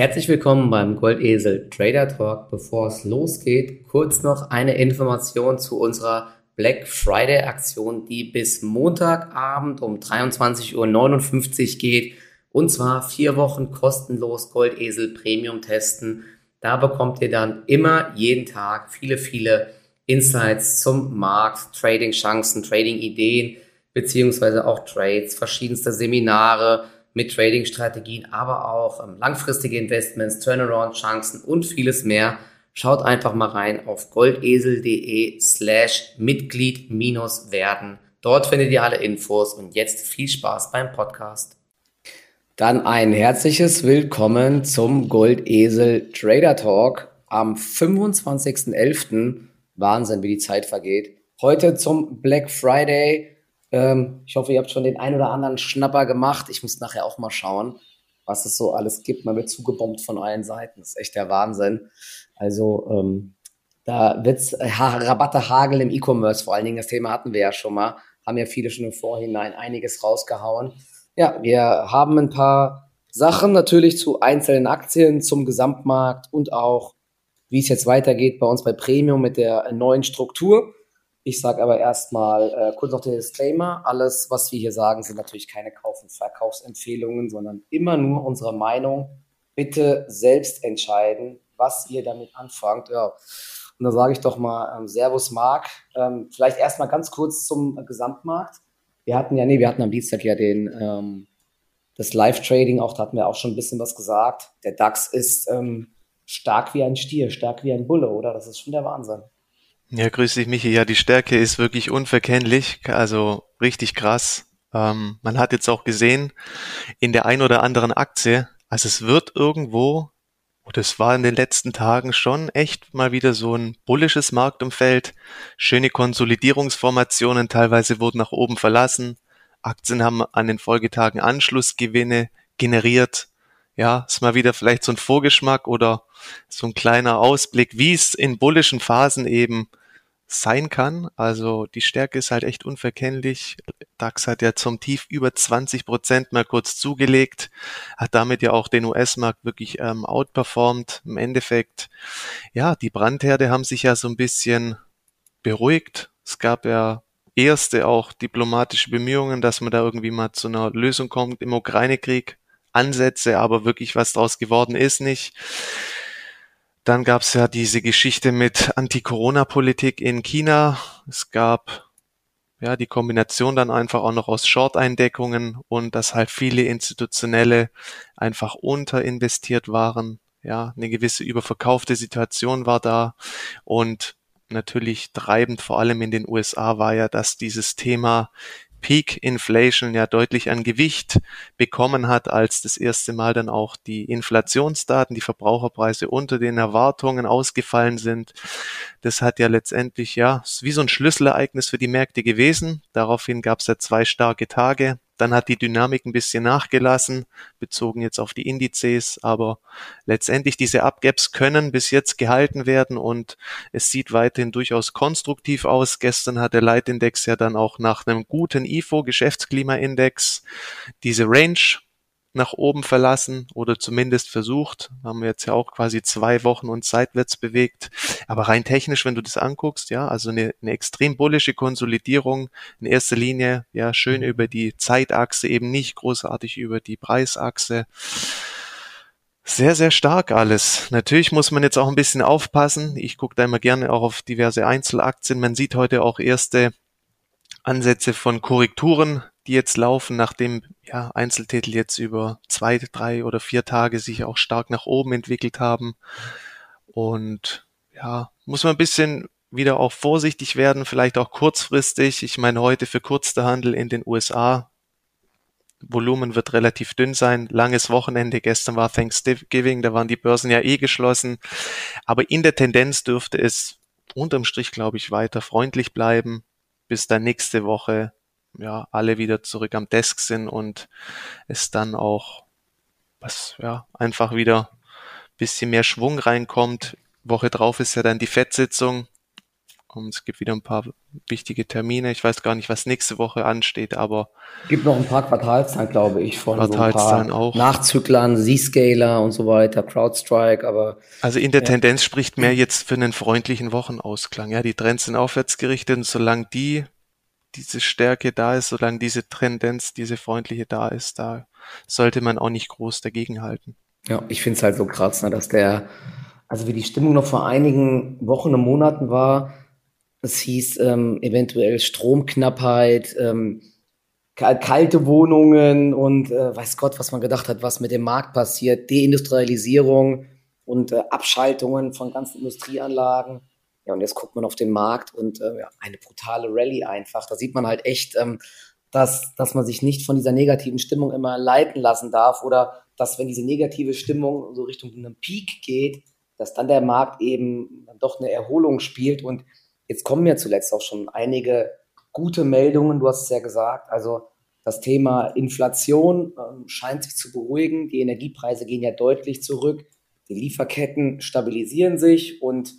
Herzlich willkommen beim Goldesel Trader Talk. Bevor es losgeht, kurz noch eine Information zu unserer Black Friday Aktion, die bis Montagabend um 23.59 Uhr geht. Und zwar vier Wochen kostenlos Goldesel Premium testen. Da bekommt ihr dann immer jeden Tag viele, viele Insights zum Markt, Trading-Chancen, Trading-Ideen, beziehungsweise auch Trades, verschiedenste Seminare, mit Trading-Strategien, aber auch ähm, langfristige Investments, Turnaround-Chancen und vieles mehr. Schaut einfach mal rein auf goldesel.de slash Mitglied minus werden. Dort findet ihr alle Infos und jetzt viel Spaß beim Podcast. Dann ein herzliches Willkommen zum Goldesel Trader Talk am 25.11. Wahnsinn, wie die Zeit vergeht. Heute zum Black Friday ähm, ich hoffe, ihr habt schon den ein oder anderen Schnapper gemacht. Ich muss nachher auch mal schauen, was es so alles gibt. Man wird zugebombt von allen Seiten. Das ist echt der Wahnsinn. Also ähm, da wird's äh, Rabatte Hagel im E-Commerce vor allen Dingen. Das Thema hatten wir ja schon mal. Haben ja viele schon im Vorhinein einiges rausgehauen. Ja, wir haben ein paar Sachen natürlich zu einzelnen Aktien, zum Gesamtmarkt und auch, wie es jetzt weitergeht bei uns bei Premium mit der neuen Struktur. Ich sage aber erstmal äh, kurz noch den Disclaimer. Alles, was wir hier sagen, sind natürlich keine Kauf- und Verkaufsempfehlungen, sondern immer nur unsere Meinung. Bitte selbst entscheiden, was ihr damit anfangt. Ja. Und da sage ich doch mal ähm, Servus Marc. Ähm, vielleicht erstmal ganz kurz zum äh, Gesamtmarkt. Wir hatten ja, nee, wir hatten am Dienstag ja den ähm, das Live-Trading, auch da hatten wir auch schon ein bisschen was gesagt. Der DAX ist ähm, stark wie ein Stier, stark wie ein Bulle, oder? Das ist schon der Wahnsinn. Ja, grüß dich, Michi. Ja, die Stärke ist wirklich unverkennlich, also richtig krass. Ähm, man hat jetzt auch gesehen, in der ein oder anderen Aktie, also es wird irgendwo, und es war in den letzten Tagen schon echt mal wieder so ein bullisches Marktumfeld, schöne Konsolidierungsformationen, teilweise wurden nach oben verlassen, Aktien haben an den Folgetagen Anschlussgewinne generiert, ja, ist mal wieder vielleicht so ein Vorgeschmack oder so ein kleiner Ausblick, wie es in bullischen Phasen eben sein kann. Also die Stärke ist halt echt unverkennlich. DAX hat ja zum Tief über 20 Prozent mal kurz zugelegt, hat damit ja auch den US-Markt wirklich ähm, outperformed. Im Endeffekt, ja, die Brandherde haben sich ja so ein bisschen beruhigt. Es gab ja erste auch diplomatische Bemühungen, dass man da irgendwie mal zu einer Lösung kommt im Ukraine-Krieg. Ansätze, aber wirklich was draus geworden ist nicht. Dann gab es ja diese Geschichte mit Anti-Corona-Politik in China. Es gab ja die Kombination dann einfach auch noch aus Short-Eindeckungen und dass halt viele Institutionelle einfach unterinvestiert waren. Ja, eine gewisse überverkaufte Situation war da und natürlich treibend vor allem in den USA war ja, dass dieses Thema Peak Inflation ja deutlich an Gewicht bekommen hat, als das erste Mal dann auch die Inflationsdaten, die Verbraucherpreise unter den Erwartungen ausgefallen sind. Das hat ja letztendlich ja wie so ein Schlüsselereignis für die Märkte gewesen. Daraufhin gab es ja zwei starke Tage. Dann hat die Dynamik ein bisschen nachgelassen, bezogen jetzt auf die Indizes, aber letztendlich diese Upgaps können bis jetzt gehalten werden und es sieht weiterhin durchaus konstruktiv aus. Gestern hat der Leitindex ja dann auch nach einem guten IFO Geschäftsklimaindex diese Range nach oben verlassen oder zumindest versucht. Haben wir jetzt ja auch quasi zwei Wochen uns seitwärts bewegt. Aber rein technisch, wenn du das anguckst, ja, also eine, eine extrem bullische Konsolidierung in erster Linie, ja, schön über die Zeitachse, eben nicht großartig über die Preisachse. Sehr, sehr stark alles. Natürlich muss man jetzt auch ein bisschen aufpassen. Ich gucke da immer gerne auch auf diverse Einzelaktien. Man sieht heute auch erste Ansätze von Korrekturen die jetzt laufen, nachdem ja, Einzeltitel jetzt über zwei, drei oder vier Tage sich auch stark nach oben entwickelt haben. Und ja, muss man ein bisschen wieder auch vorsichtig werden, vielleicht auch kurzfristig. Ich meine, heute für kurzer Handel in den USA. Volumen wird relativ dünn sein. Langes Wochenende. Gestern war Thanksgiving. Da waren die Börsen ja eh geschlossen. Aber in der Tendenz dürfte es unterm Strich, glaube ich, weiter freundlich bleiben, bis dann nächste Woche ja, alle wieder zurück am Desk sind und es dann auch was, ja, einfach wieder bisschen mehr Schwung reinkommt. Woche drauf ist ja dann die Fettsitzung. Und es gibt wieder ein paar wichtige Termine. Ich weiß gar nicht, was nächste Woche ansteht, aber. Gibt noch ein paar Quartalszahlen, glaube ich, von Quartalszahlen so auch. Nachzüglern, Z-Scaler und so weiter, CrowdStrike, aber. Also in der ja. Tendenz spricht mehr jetzt für einen freundlichen Wochenausklang. Ja, die Trends sind aufwärts gerichtet und solange die, diese Stärke da ist, solange diese Tendenz, diese freundliche da ist, da sollte man auch nicht groß dagegenhalten. Ja, ich finde es halt so krass, ne, dass der, also wie die Stimmung noch vor einigen Wochen und Monaten war, es hieß ähm, eventuell Stromknappheit, ähm, kalte Wohnungen und äh, weiß Gott, was man gedacht hat, was mit dem Markt passiert, Deindustrialisierung und äh, Abschaltungen von ganzen Industrieanlagen. Ja, und jetzt guckt man auf den Markt und äh, ja, eine brutale Rallye einfach. Da sieht man halt echt, ähm, dass, dass man sich nicht von dieser negativen Stimmung immer leiten lassen darf oder dass, wenn diese negative Stimmung so Richtung einem Peak geht, dass dann der Markt eben doch eine Erholung spielt und Jetzt kommen ja zuletzt auch schon einige gute Meldungen, du hast es ja gesagt. Also das Thema Inflation äh, scheint sich zu beruhigen. Die Energiepreise gehen ja deutlich zurück. Die Lieferketten stabilisieren sich und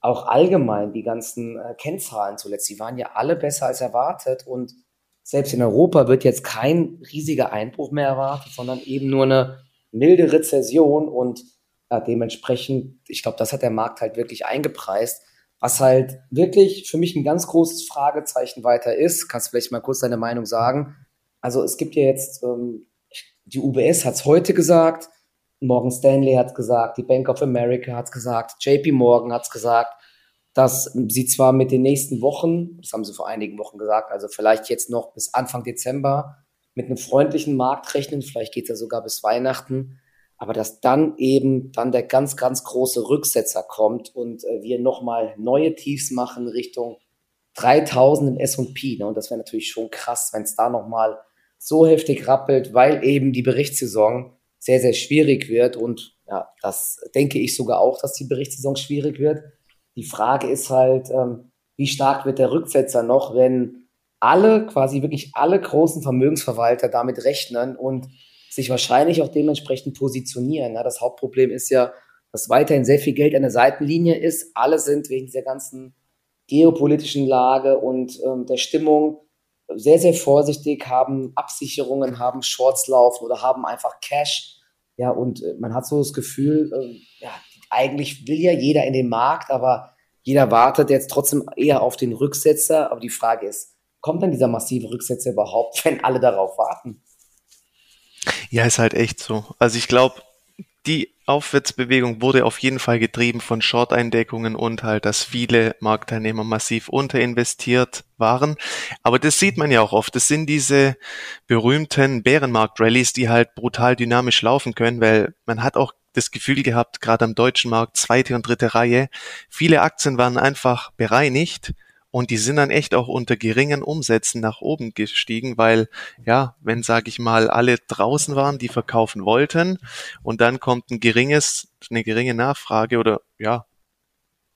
auch allgemein die ganzen äh, Kennzahlen zuletzt, die waren ja alle besser als erwartet. Und selbst in Europa wird jetzt kein riesiger Einbruch mehr erwartet, sondern eben nur eine milde Rezession. Und ja, dementsprechend, ich glaube, das hat der Markt halt wirklich eingepreist. Was halt wirklich für mich ein ganz großes Fragezeichen weiter ist, kannst du vielleicht mal kurz deine Meinung sagen. Also es gibt ja jetzt, ähm, die UBS hat es heute gesagt, Morgan Stanley hat es gesagt, die Bank of America hat es gesagt, JP Morgan hat es gesagt, dass sie zwar mit den nächsten Wochen, das haben sie vor einigen Wochen gesagt, also vielleicht jetzt noch bis Anfang Dezember mit einem freundlichen Markt rechnen, vielleicht geht es ja sogar bis Weihnachten, aber dass dann eben dann der ganz, ganz große Rücksetzer kommt und äh, wir nochmal neue Tiefs machen Richtung 3000 im S&P. Ne? Und das wäre natürlich schon krass, wenn es da nochmal so heftig rappelt, weil eben die Berichtssaison sehr, sehr schwierig wird. Und ja, das denke ich sogar auch, dass die Berichtssaison schwierig wird. Die Frage ist halt, ähm, wie stark wird der Rücksetzer noch, wenn alle, quasi wirklich alle großen Vermögensverwalter damit rechnen und sich wahrscheinlich auch dementsprechend positionieren. Ja, das Hauptproblem ist ja, dass weiterhin sehr viel Geld an der Seitenlinie ist. Alle sind wegen dieser ganzen geopolitischen Lage und ähm, der Stimmung sehr, sehr vorsichtig, haben Absicherungen, haben Shorts laufen oder haben einfach Cash. Ja, und äh, man hat so das Gefühl, äh, ja, eigentlich will ja jeder in den Markt, aber jeder wartet jetzt trotzdem eher auf den Rücksetzer. Aber die Frage ist, kommt dann dieser massive Rücksetzer überhaupt, wenn alle darauf warten? Ja, ist halt echt so. Also ich glaube, die Aufwärtsbewegung wurde auf jeden Fall getrieben von Short-Eindeckungen und halt, dass viele Marktteilnehmer massiv unterinvestiert waren. Aber das sieht man ja auch oft. Das sind diese berühmten Bärenmarkt-Rallies, die halt brutal dynamisch laufen können, weil man hat auch das Gefühl gehabt, gerade am deutschen Markt, zweite und dritte Reihe, viele Aktien waren einfach bereinigt und die sind dann echt auch unter geringen Umsätzen nach oben gestiegen, weil, ja, wenn, sage ich mal, alle draußen waren, die verkaufen wollten und dann kommt ein geringes, eine geringe Nachfrage oder, ja,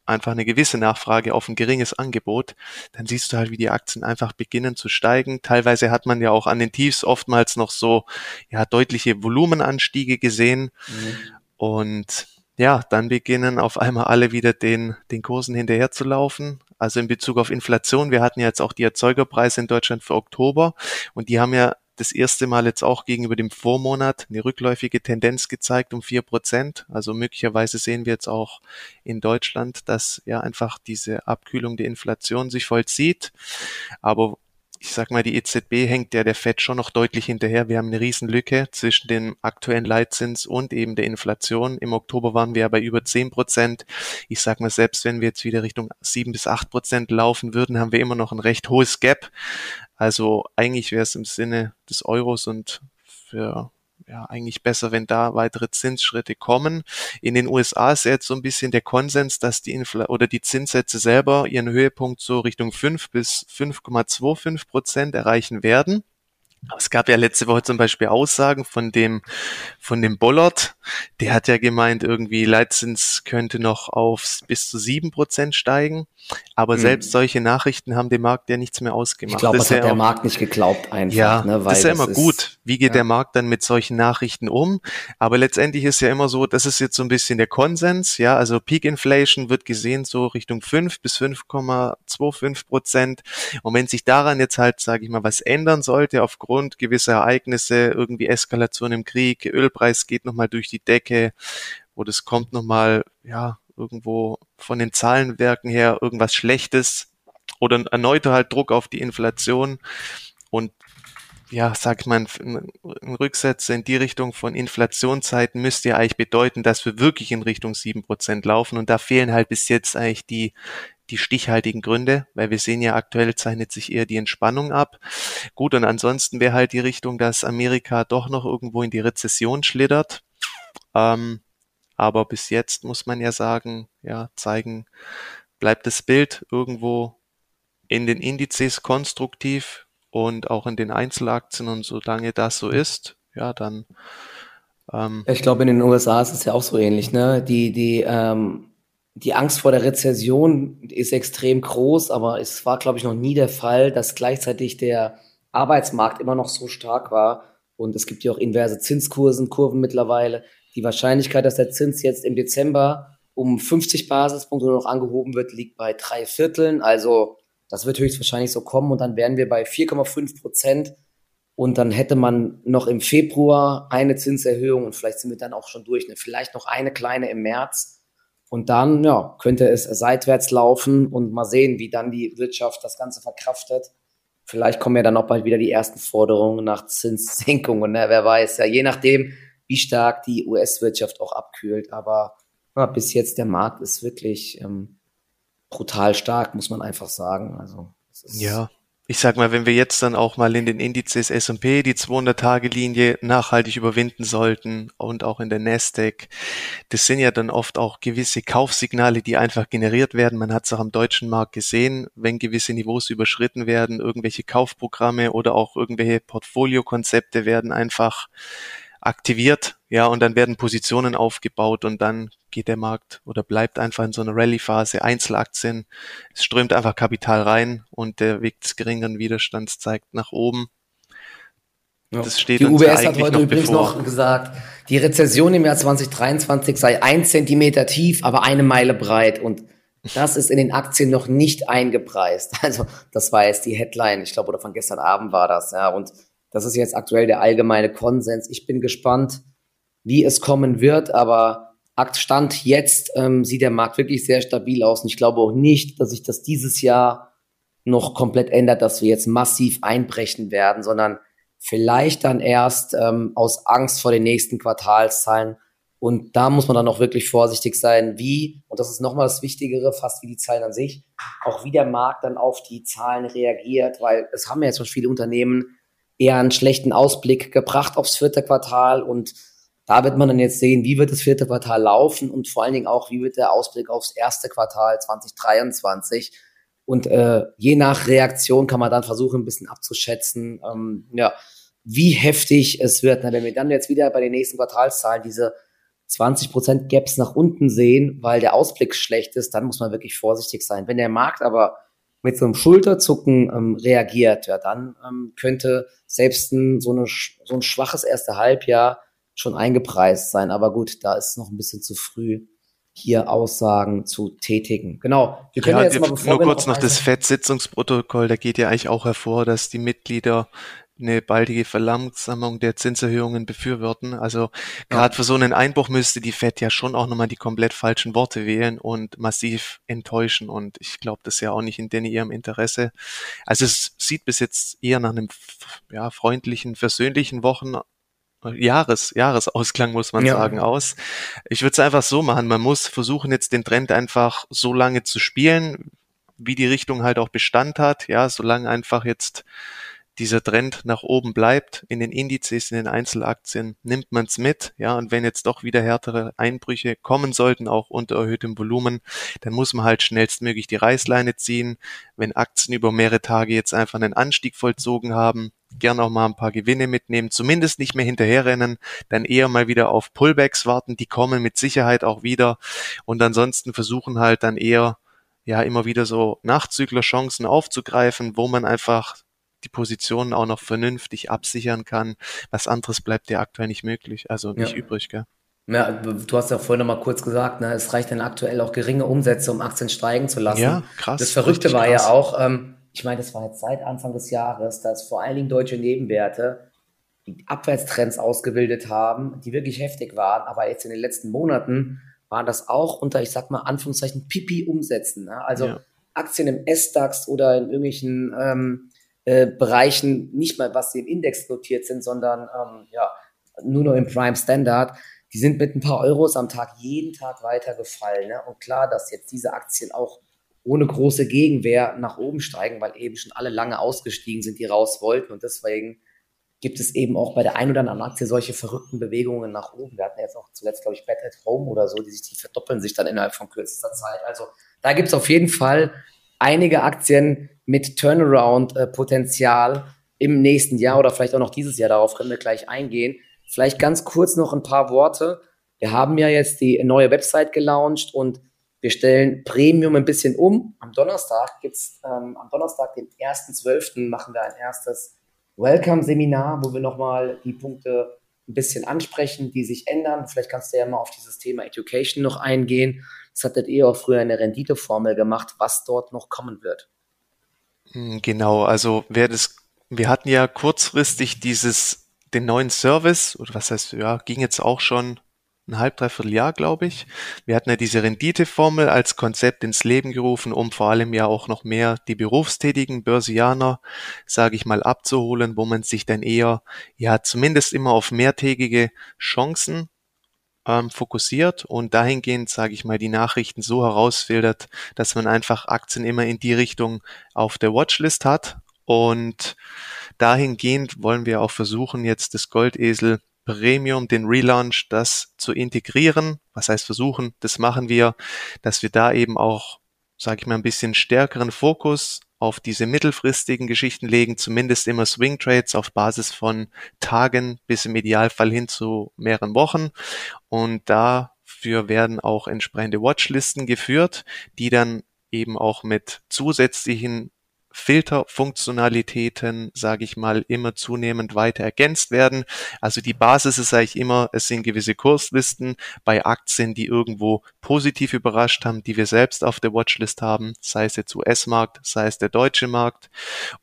einfach eine gewisse Nachfrage auf ein geringes Angebot, dann siehst du halt, wie die Aktien einfach beginnen zu steigen. Teilweise hat man ja auch an den Tiefs oftmals noch so, ja, deutliche Volumenanstiege gesehen. Mhm. Und ja, dann beginnen auf einmal alle wieder den, den Kursen hinterher zu laufen. Also in Bezug auf Inflation, wir hatten ja jetzt auch die Erzeugerpreise in Deutschland für Oktober und die haben ja das erste Mal jetzt auch gegenüber dem Vormonat eine rückläufige Tendenz gezeigt um vier Prozent. Also möglicherweise sehen wir jetzt auch in Deutschland, dass ja einfach diese Abkühlung der Inflation sich vollzieht. Aber ich sag mal, die EZB hängt ja der FED schon noch deutlich hinterher. Wir haben eine Riesenlücke zwischen dem aktuellen Leitzins und eben der Inflation. Im Oktober waren wir ja bei über zehn Prozent. Ich sag mal, selbst wenn wir jetzt wieder Richtung sieben bis acht Prozent laufen würden, haben wir immer noch ein recht hohes Gap. Also eigentlich wäre es im Sinne des Euros und für ja, eigentlich besser, wenn da weitere Zinsschritte kommen. In den USA ist jetzt so ein bisschen der Konsens, dass die Infl oder die Zinssätze selber ihren Höhepunkt so Richtung 5 bis 5,25 Prozent erreichen werden. Es gab ja letzte Woche zum Beispiel Aussagen von dem, von dem Bollard, der hat ja gemeint, irgendwie Leitzins könnte noch auf bis zu sieben Prozent steigen. Aber mhm. selbst solche Nachrichten haben dem Markt ja nichts mehr ausgemacht. Ich glaube, das, das hat ja der auch, Markt nicht geglaubt einfach. Ja, ne, das ist ja immer ist, gut. Wie geht ja. der Markt dann mit solchen Nachrichten um? Aber letztendlich ist ja immer so, das ist jetzt so ein bisschen der Konsens. Ja, also Peak Inflation wird gesehen so Richtung 5 bis 5,25 Prozent. Und wenn sich daran jetzt halt, sage ich mal, was ändern sollte aufgrund gewisser Ereignisse, irgendwie Eskalation im Krieg, Ölpreis geht nochmal durch die Decke, wo das kommt nochmal, ja, irgendwo von den Zahlenwerken her irgendwas Schlechtes oder erneuter halt Druck auf die Inflation und ja, sag ich mal, ein Rücksätze in die Richtung von Inflationszeiten müsste ja eigentlich bedeuten, dass wir wirklich in Richtung sieben Prozent laufen und da fehlen halt bis jetzt eigentlich die, die stichhaltigen Gründe, weil wir sehen ja aktuell zeichnet sich eher die Entspannung ab. Gut, und ansonsten wäre halt die Richtung, dass Amerika doch noch irgendwo in die Rezession schlittert. Ähm, aber bis jetzt muss man ja sagen, ja, zeigen, bleibt das Bild irgendwo in den Indizes konstruktiv und auch in den Einzelaktien und solange das so ist, ja, dann. Ähm, ich glaube, in den USA ist es ja auch so ähnlich, ne? Die, die, ähm, die Angst vor der Rezession ist extrem groß, aber es war, glaube ich, noch nie der Fall, dass gleichzeitig der Arbeitsmarkt immer noch so stark war. Und es gibt ja auch inverse Zinskursen, Kurven mittlerweile. Die Wahrscheinlichkeit, dass der Zins jetzt im Dezember um 50 Basispunkte noch angehoben wird, liegt bei drei Vierteln. Also das wird höchstwahrscheinlich so kommen und dann wären wir bei 4,5 Prozent und dann hätte man noch im Februar eine Zinserhöhung und vielleicht sind wir dann auch schon durch. Ne? Vielleicht noch eine kleine im März und dann ja, könnte es seitwärts laufen und mal sehen, wie dann die Wirtschaft das Ganze verkraftet. Vielleicht kommen ja dann auch bald wieder die ersten Forderungen nach Zinssenkungen. Ne? Wer weiß, ja, je nachdem, wie stark die US-Wirtschaft auch abkühlt. Aber ja, bis jetzt der Markt ist wirklich ähm, brutal stark, muss man einfach sagen. Also ja, ich sag mal, wenn wir jetzt dann auch mal in den Indizes S&P die 200-Tage-Linie nachhaltig überwinden sollten und auch in der Nasdaq, das sind ja dann oft auch gewisse Kaufsignale, die einfach generiert werden. Man hat es auch am deutschen Markt gesehen, wenn gewisse Niveaus überschritten werden, irgendwelche Kaufprogramme oder auch irgendwelche Portfoliokonzepte werden einfach aktiviert, ja, und dann werden Positionen aufgebaut und dann geht der Markt oder bleibt einfach in so einer Rallye-Phase. Einzelaktien, es strömt einfach Kapital rein und der Weg des geringeren Widerstands zeigt nach oben. Ja. Das steht die UBS hat heute noch übrigens bevor. noch gesagt, die Rezession im Jahr 2023 sei ein Zentimeter tief, aber eine Meile breit und das ist in den Aktien noch nicht eingepreist. Also das war jetzt die Headline, ich glaube, oder von gestern Abend war das, ja. Und das ist jetzt aktuell der allgemeine Konsens. Ich bin gespannt, wie es kommen wird, aber Stand jetzt ähm, sieht der Markt wirklich sehr stabil aus und ich glaube auch nicht, dass sich das dieses Jahr noch komplett ändert, dass wir jetzt massiv einbrechen werden, sondern vielleicht dann erst ähm, aus Angst vor den nächsten Quartalszahlen. Und da muss man dann auch wirklich vorsichtig sein, wie, und das ist nochmal das Wichtigere, fast wie die Zahlen an sich, auch wie der Markt dann auf die Zahlen reagiert, weil es haben ja jetzt schon viele Unternehmen eher einen schlechten Ausblick gebracht aufs vierte Quartal und da wird man dann jetzt sehen, wie wird das vierte Quartal laufen und vor allen Dingen auch, wie wird der Ausblick aufs erste Quartal 2023. Und äh, je nach Reaktion kann man dann versuchen, ein bisschen abzuschätzen, ähm, ja, wie heftig es wird. Na, wenn wir dann jetzt wieder bei den nächsten Quartalszahlen diese 20% Gaps nach unten sehen, weil der Ausblick schlecht ist, dann muss man wirklich vorsichtig sein. Wenn der Markt aber mit so einem Schulterzucken ähm, reagiert, ja, dann ähm, könnte selbst ein, so, eine, so ein schwaches erste Halbjahr schon eingepreist sein. Aber gut, da ist noch ein bisschen zu früh, hier Aussagen zu tätigen. Genau. Wir können ja, ja jetzt mal, bevor nur kurz noch das FED-Sitzungsprotokoll, da geht ja eigentlich auch hervor, dass die Mitglieder eine baldige Verlangsamung der Zinserhöhungen befürworten. Also gerade ja. für so einen Einbruch müsste die Fed ja schon auch nochmal die komplett falschen Worte wählen und massiv enttäuschen. Und ich glaube, das ist ja auch nicht in denen ihrem Interesse. Also es sieht bis jetzt eher nach einem ja, freundlichen, versöhnlichen Wochen Jahres, Jahresausklang, muss man ja. sagen, aus. Ich würde es einfach so machen. Man muss versuchen, jetzt den Trend einfach so lange zu spielen, wie die Richtung halt auch Bestand hat. Ja, solange einfach jetzt dieser Trend nach oben bleibt, in den Indizes, in den Einzelaktien, nimmt man es mit, ja, und wenn jetzt doch wieder härtere Einbrüche kommen sollten, auch unter erhöhtem Volumen, dann muss man halt schnellstmöglich die Reißleine ziehen. Wenn Aktien über mehrere Tage jetzt einfach einen Anstieg vollzogen haben, gern auch mal ein paar Gewinne mitnehmen, zumindest nicht mehr hinterherrennen, dann eher mal wieder auf Pullbacks warten, die kommen mit Sicherheit auch wieder und ansonsten versuchen halt dann eher ja immer wieder so Nachzüglerchancen aufzugreifen, wo man einfach die Positionen auch noch vernünftig absichern kann. Was anderes bleibt ja aktuell nicht möglich, also nicht ja. übrig, gell? Ja, du hast ja vorhin noch mal kurz gesagt, ne, es reicht dann aktuell auch geringe Umsätze, um Aktien steigen zu lassen. Ja, krass. Das Verrückte war krass. ja auch, ähm, ich meine, das war jetzt seit Anfang des Jahres, dass vor allen Dingen deutsche Nebenwerte die Abwärtstrends ausgebildet haben, die wirklich heftig waren, aber jetzt in den letzten Monaten waren das auch unter, ich sag mal, Anführungszeichen Pipi-Umsätzen. Ne? Also ja. Aktien im S-DAX oder in irgendwelchen ähm, äh, Bereichen, nicht mal was sie im Index notiert sind, sondern ähm, ja, nur noch im Prime Standard, die sind mit ein paar Euros am Tag jeden Tag weitergefallen. Ne? Und klar, dass jetzt diese Aktien auch ohne große Gegenwehr nach oben steigen, weil eben schon alle lange ausgestiegen sind, die raus wollten. Und deswegen gibt es eben auch bei der ein oder anderen Aktie solche verrückten Bewegungen nach oben. Wir hatten jetzt auch zuletzt, glaube ich, Bad at Home oder so, die sich, die verdoppeln sich dann innerhalb von kürzester Zeit. Also da gibt es auf jeden Fall einige Aktien mit Turnaround-Potenzial im nächsten Jahr oder vielleicht auch noch dieses Jahr. Darauf können wir gleich eingehen. Vielleicht ganz kurz noch ein paar Worte. Wir haben ja jetzt die neue Website gelauncht und wir stellen Premium ein bisschen um. Am Donnerstag gibt's ähm, am Donnerstag, den 1.12., machen wir ein erstes Welcome-Seminar, wo wir nochmal die Punkte ein bisschen ansprechen, die sich ändern. Vielleicht kannst du ja mal auf dieses Thema Education noch eingehen. Das hattet ihr auch früher eine Renditeformel gemacht, was dort noch kommen wird. Hm, genau, also wer das, wir hatten ja kurzfristig dieses, den neuen Service, oder was heißt, ja, ging jetzt auch schon ein halb, dreiviertel Jahr, glaube ich. Wir hatten ja diese Renditeformel als Konzept ins Leben gerufen, um vor allem ja auch noch mehr die berufstätigen Börsianer, sage ich mal, abzuholen, wo man sich dann eher, ja, zumindest immer auf mehrtägige Chancen ähm, fokussiert und dahingehend, sage ich mal, die Nachrichten so herausfiltert, dass man einfach Aktien immer in die Richtung auf der Watchlist hat und dahingehend wollen wir auch versuchen, jetzt das Goldesel Premium, den Relaunch, das zu integrieren. Was heißt versuchen? Das machen wir, dass wir da eben auch, sage ich mal, ein bisschen stärkeren Fokus auf diese mittelfristigen Geschichten legen, zumindest immer Swing Trades auf Basis von Tagen bis im Idealfall hin zu mehreren Wochen. Und dafür werden auch entsprechende Watchlisten geführt, die dann eben auch mit zusätzlichen Filterfunktionalitäten, sage ich mal, immer zunehmend weiter ergänzt werden. Also die Basis ist eigentlich immer, es sind gewisse Kurslisten bei Aktien, die irgendwo positiv überrascht haben, die wir selbst auf der Watchlist haben, sei es jetzt US-Markt, sei es der deutsche Markt.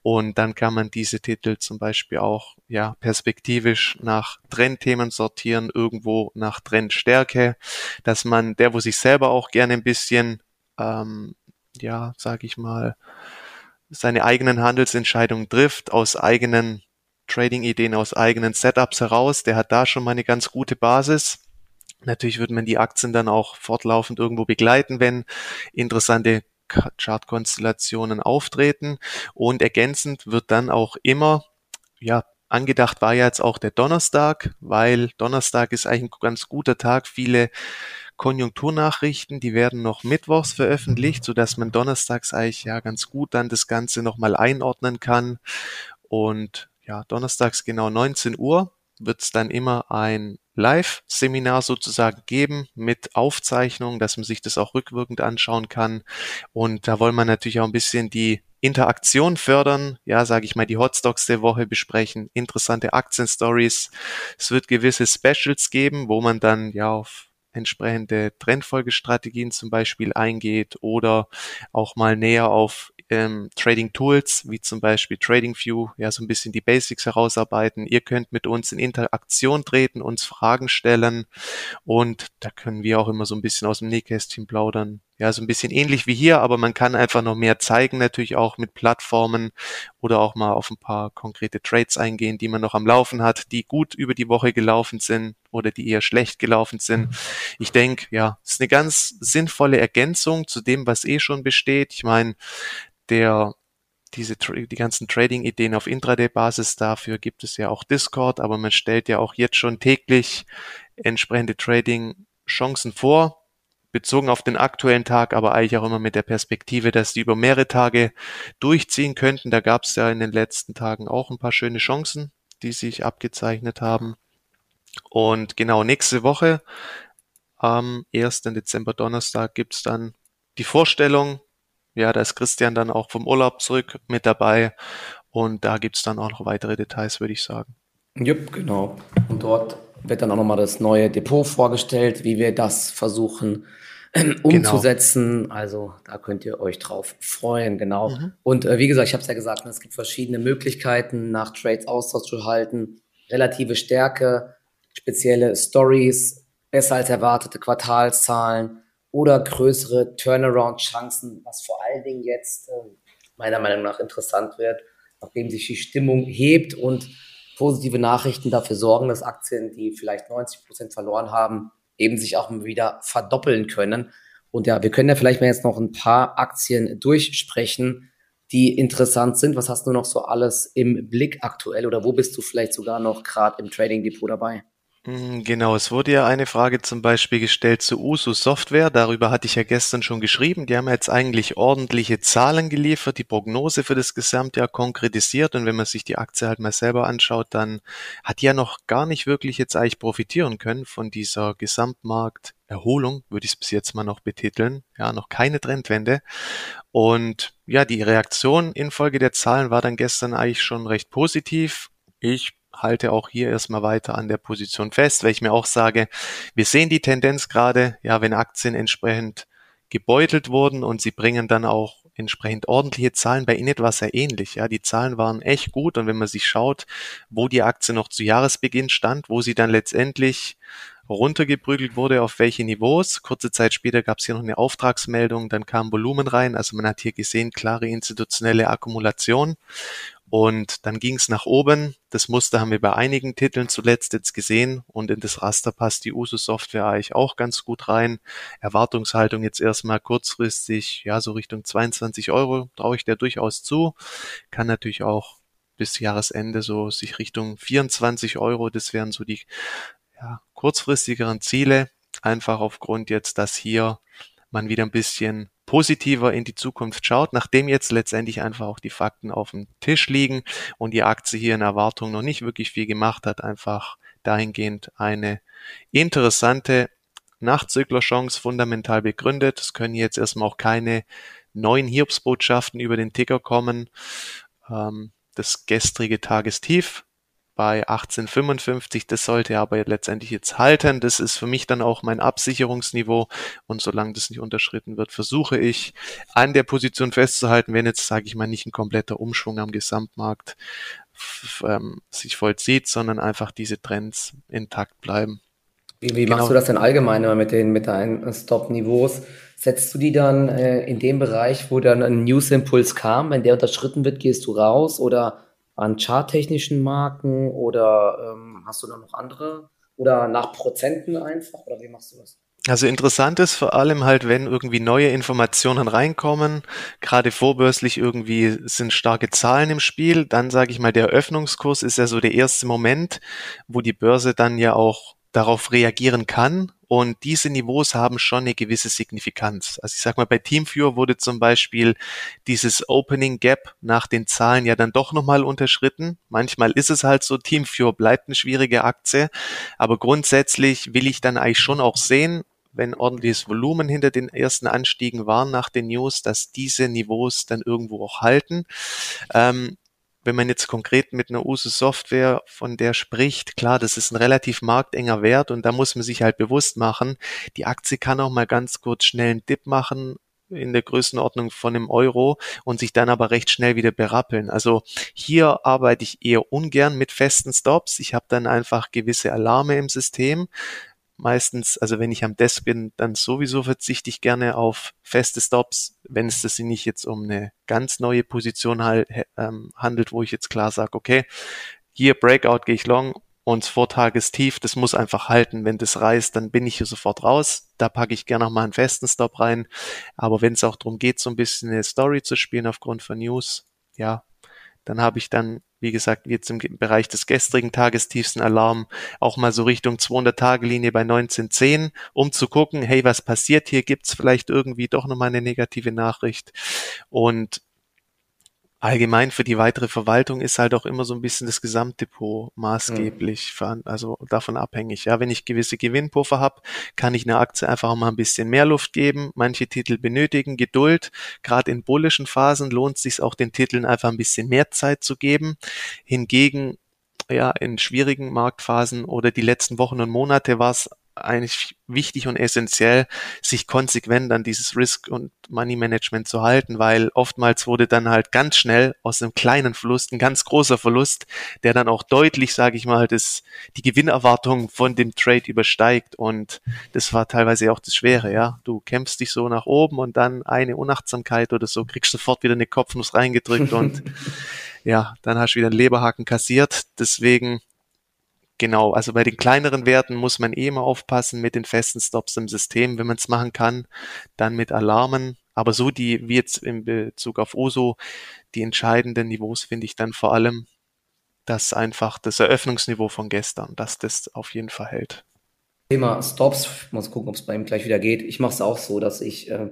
Und dann kann man diese Titel zum Beispiel auch ja perspektivisch nach Trendthemen sortieren, irgendwo nach Trendstärke, dass man der, wo sich selber auch gerne ein bisschen ähm, ja, sage ich mal, seine eigenen Handelsentscheidungen trifft, aus eigenen Trading-Ideen, aus eigenen Setups heraus. Der hat da schon mal eine ganz gute Basis. Natürlich wird man die Aktien dann auch fortlaufend irgendwo begleiten, wenn interessante Chartkonstellationen auftreten. Und ergänzend wird dann auch immer, ja, angedacht war ja jetzt auch der Donnerstag, weil Donnerstag ist eigentlich ein ganz guter Tag. Viele Konjunkturnachrichten, die werden noch mittwochs veröffentlicht, so dass man donnerstags eigentlich ja ganz gut dann das Ganze nochmal einordnen kann. Und ja, donnerstags genau 19 Uhr wird es dann immer ein Live-Seminar sozusagen geben mit Aufzeichnung, dass man sich das auch rückwirkend anschauen kann. Und da wollen wir natürlich auch ein bisschen die Interaktion fördern, ja, sage ich mal, die Hotstocks der Woche besprechen, interessante Aktienstories. Es wird gewisse Specials geben, wo man dann ja auf entsprechende Trendfolgestrategien zum Beispiel eingeht oder auch mal näher auf ähm, Trading Tools wie zum Beispiel TradingView, ja so ein bisschen die Basics herausarbeiten. Ihr könnt mit uns in Interaktion treten, uns Fragen stellen und da können wir auch immer so ein bisschen aus dem Nähkästchen plaudern, ja, so ein bisschen ähnlich wie hier, aber man kann einfach noch mehr zeigen, natürlich auch mit Plattformen oder auch mal auf ein paar konkrete Trades eingehen, die man noch am Laufen hat, die gut über die Woche gelaufen sind oder die eher schlecht gelaufen sind. Ich denke, ja, es ist eine ganz sinnvolle Ergänzung zu dem, was eh schon besteht. Ich meine, der diese die ganzen Trading-Ideen auf Intraday-Basis, dafür gibt es ja auch Discord, aber man stellt ja auch jetzt schon täglich entsprechende Trading-Chancen vor, bezogen auf den aktuellen Tag, aber eigentlich auch immer mit der Perspektive, dass die über mehrere Tage durchziehen könnten. Da gab es ja in den letzten Tagen auch ein paar schöne Chancen, die sich abgezeichnet haben. Und genau nächste Woche, am 1. Dezember Donnerstag, gibt's dann die Vorstellung. Ja, da ist Christian dann auch vom Urlaub zurück mit dabei. Und da gibt's dann auch noch weitere Details, würde ich sagen. Jupp, genau. Und dort wird dann auch nochmal das neue Depot vorgestellt, wie wir das versuchen ähm, genau. umzusetzen. Genau. Also da könnt ihr euch drauf freuen, genau. Mhm. Und äh, wie gesagt, ich habe es ja gesagt, ne, es gibt verschiedene Möglichkeiten, nach Trades Austausch zu halten. Relative Stärke, spezielle Stories, besser als erwartete Quartalszahlen oder größere Turnaround-Chancen, was vor allen Dingen jetzt äh, meiner Meinung nach interessant wird, nachdem sich die Stimmung hebt und positive Nachrichten dafür sorgen, dass Aktien, die vielleicht 90 Prozent verloren haben, eben sich auch wieder verdoppeln können. Und ja, wir können ja vielleicht mal jetzt noch ein paar Aktien durchsprechen, die interessant sind. Was hast du noch so alles im Blick aktuell oder wo bist du vielleicht sogar noch gerade im Trading Depot dabei? Hm, genau, es wurde ja eine Frage zum Beispiel gestellt zu Uso Software. Darüber hatte ich ja gestern schon geschrieben. Die haben jetzt eigentlich ordentliche Zahlen geliefert, die Prognose für das Gesamtjahr konkretisiert. Und wenn man sich die Aktie halt mal selber anschaut, dann hat die ja noch gar nicht wirklich jetzt eigentlich profitieren können von dieser Gesamtmarkterholung, würde ich es bis jetzt mal noch betiteln. Ja, noch keine Trendwende. Und ja, die Reaktion infolge der Zahlen war dann gestern eigentlich schon recht positiv. Ich halte auch hier erstmal weiter an der Position fest, weil ich mir auch sage, wir sehen die Tendenz gerade, ja, wenn Aktien entsprechend gebeutelt wurden und sie bringen dann auch entsprechend ordentliche Zahlen. Bei Init war es ja ähnlich. Ja, die Zahlen waren echt gut und wenn man sich schaut, wo die Aktie noch zu Jahresbeginn stand, wo sie dann letztendlich runtergeprügelt wurde, auf welche Niveaus. Kurze Zeit später gab es hier noch eine Auftragsmeldung, dann kam Volumen rein. Also man hat hier gesehen, klare institutionelle Akkumulation. Und dann ging es nach oben. Das Muster haben wir bei einigen Titeln zuletzt jetzt gesehen und in das Raster passt die USO-Software eigentlich auch ganz gut rein. Erwartungshaltung jetzt erstmal kurzfristig, ja, so Richtung 22 Euro traue ich der durchaus zu. Kann natürlich auch bis Jahresende so sich Richtung 24 Euro, das wären so die ja, kurzfristigeren Ziele. Einfach aufgrund jetzt, dass hier man wieder ein bisschen positiver in die Zukunft schaut, nachdem jetzt letztendlich einfach auch die Fakten auf dem Tisch liegen und die Aktie hier in Erwartung noch nicht wirklich viel gemacht hat, einfach dahingehend eine interessante Nachzüglerchance fundamental begründet. Es können jetzt erstmal auch keine neuen Hiobsbotschaften über den Ticker kommen. Ähm, das gestrige Tagestief bei 1855. Das sollte aber letztendlich jetzt halten. Das ist für mich dann auch mein Absicherungsniveau. Und solange das nicht unterschritten wird, versuche ich an der Position festzuhalten, wenn jetzt, sage ich mal, nicht ein kompletter Umschwung am Gesamtmarkt ähm, sich vollzieht, sondern einfach diese Trends intakt bleiben. Wie, wie genau. machst du das denn allgemein mit den mit deinen Stop-Niveaus? Setzt du die dann äh, in dem Bereich, wo dann ein News-Impuls kam, wenn der unterschritten wird, gehst du raus oder an charttechnischen Marken oder ähm, hast du da noch andere? Oder nach Prozenten einfach? Oder wie machst du das? Also interessant ist vor allem halt, wenn irgendwie neue Informationen reinkommen, gerade vorbörslich irgendwie sind starke Zahlen im Spiel, dann sage ich mal, der Eröffnungskurs ist ja so der erste Moment, wo die Börse dann ja auch darauf reagieren kann und diese Niveaus haben schon eine gewisse Signifikanz. Also ich sag mal, bei Teamviewer wurde zum Beispiel dieses Opening Gap nach den Zahlen ja dann doch nochmal unterschritten. Manchmal ist es halt so, Teamviewer bleibt eine schwierige Aktie, aber grundsätzlich will ich dann eigentlich schon auch sehen, wenn ordentliches Volumen hinter den ersten Anstiegen waren nach den News, dass diese Niveaus dann irgendwo auch halten. Ähm, wenn man jetzt konkret mit einer USU-Software von der spricht, klar, das ist ein relativ marktenger Wert und da muss man sich halt bewusst machen, die Aktie kann auch mal ganz kurz schnell einen Dip machen in der Größenordnung von einem Euro und sich dann aber recht schnell wieder berappeln. Also hier arbeite ich eher ungern mit festen Stops. Ich habe dann einfach gewisse Alarme im System meistens, also wenn ich am Desk bin, dann sowieso verzichte ich gerne auf feste Stops, wenn es das nicht jetzt um eine ganz neue Position halt, ähm, handelt, wo ich jetzt klar sage, okay, hier Breakout gehe ich long und Vortagestief, das muss einfach halten. Wenn das reißt, dann bin ich hier sofort raus. Da packe ich gerne noch mal einen festen Stop rein. Aber wenn es auch darum geht, so ein bisschen eine Story zu spielen aufgrund von News, ja, dann habe ich dann wie gesagt, jetzt im Bereich des gestrigen Tages tiefsten Alarm auch mal so Richtung 200-Tage-Linie bei 1910, um zu gucken, hey, was passiert hier? Gibt es vielleicht irgendwie doch nochmal eine negative Nachricht? Und allgemein für die weitere Verwaltung ist halt auch immer so ein bisschen das Gesamtdepot maßgeblich, mhm. also davon abhängig. Ja, wenn ich gewisse Gewinnpuffer habe, kann ich einer Aktie einfach mal ein bisschen mehr Luft geben. Manche Titel benötigen Geduld. Gerade in bullischen Phasen lohnt es sich auch den Titeln einfach ein bisschen mehr Zeit zu geben. Hingegen ja, in schwierigen Marktphasen oder die letzten Wochen und Monate war es eigentlich wichtig und essentiell, sich konsequent an dieses Risk- und Money-Management zu halten, weil oftmals wurde dann halt ganz schnell aus einem kleinen Verlust ein ganz großer Verlust, der dann auch deutlich, sage ich mal, das, die Gewinnerwartung von dem Trade übersteigt und das war teilweise auch das Schwere, ja. Du kämpfst dich so nach oben und dann eine Unachtsamkeit oder so, kriegst sofort wieder eine Kopfnuss reingedrückt und ja, dann hast du wieder einen Leberhaken kassiert. Deswegen Genau, also bei den kleineren Werten muss man eh immer aufpassen mit den festen Stops im System, wenn man es machen kann, dann mit Alarmen. Aber so die, wie jetzt in Bezug auf OSO, die entscheidenden Niveaus finde ich dann vor allem, dass einfach das Eröffnungsniveau von gestern, dass das auf jeden Fall hält. Thema Stops, muss gucken, ob es bei ihm gleich wieder geht. Ich mache es auch so, dass ich äh,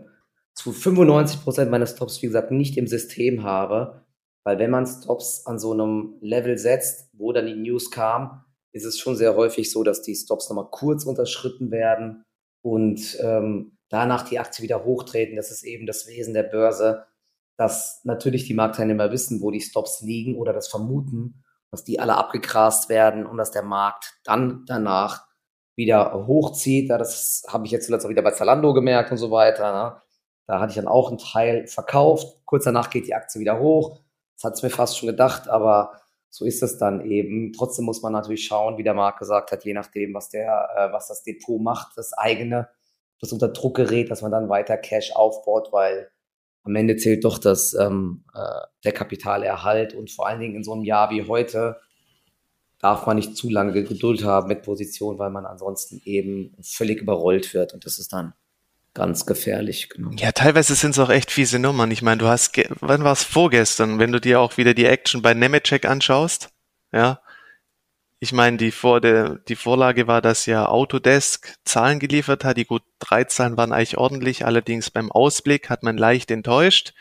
zu 95 Prozent meiner Stops, wie gesagt, nicht im System habe, weil wenn man Stops an so einem Level setzt, wo dann die News kam, ist es schon sehr häufig so, dass die Stops nochmal kurz unterschritten werden und ähm, danach die Aktie wieder hochtreten. Das ist eben das Wesen der Börse, dass natürlich die Marktteilnehmer wissen, wo die Stops liegen oder das vermuten, dass die alle abgegrast werden und dass der Markt dann danach wieder hochzieht. Ja, das habe ich jetzt zuletzt auch wieder bei Zalando gemerkt und so weiter. Ne? Da hatte ich dann auch einen Teil verkauft. Kurz danach geht die Aktie wieder hoch. Das hat es mir fast schon gedacht, aber so ist es dann eben. Trotzdem muss man natürlich schauen, wie der Marc gesagt hat, je nachdem, was der, äh, was das Depot macht, das eigene, das unter Druck gerät, dass man dann weiter Cash aufbaut, weil am Ende zählt doch das, ähm, äh, der Kapitalerhalt und vor allen Dingen in so einem Jahr wie heute darf man nicht zu lange Geduld haben mit Position, weil man ansonsten eben völlig überrollt wird und das ist dann ganz gefährlich. Genau. Ja, teilweise sind es auch echt fiese Nummern. Ich meine, du hast, wann war es vorgestern, wenn du dir auch wieder die Action bei Nemetschek anschaust, ja, ich meine, die, Vor der, die Vorlage war, dass ja Autodesk Zahlen geliefert hat. Die gut drei Zahlen waren eigentlich ordentlich. Allerdings beim Ausblick hat man leicht enttäuscht.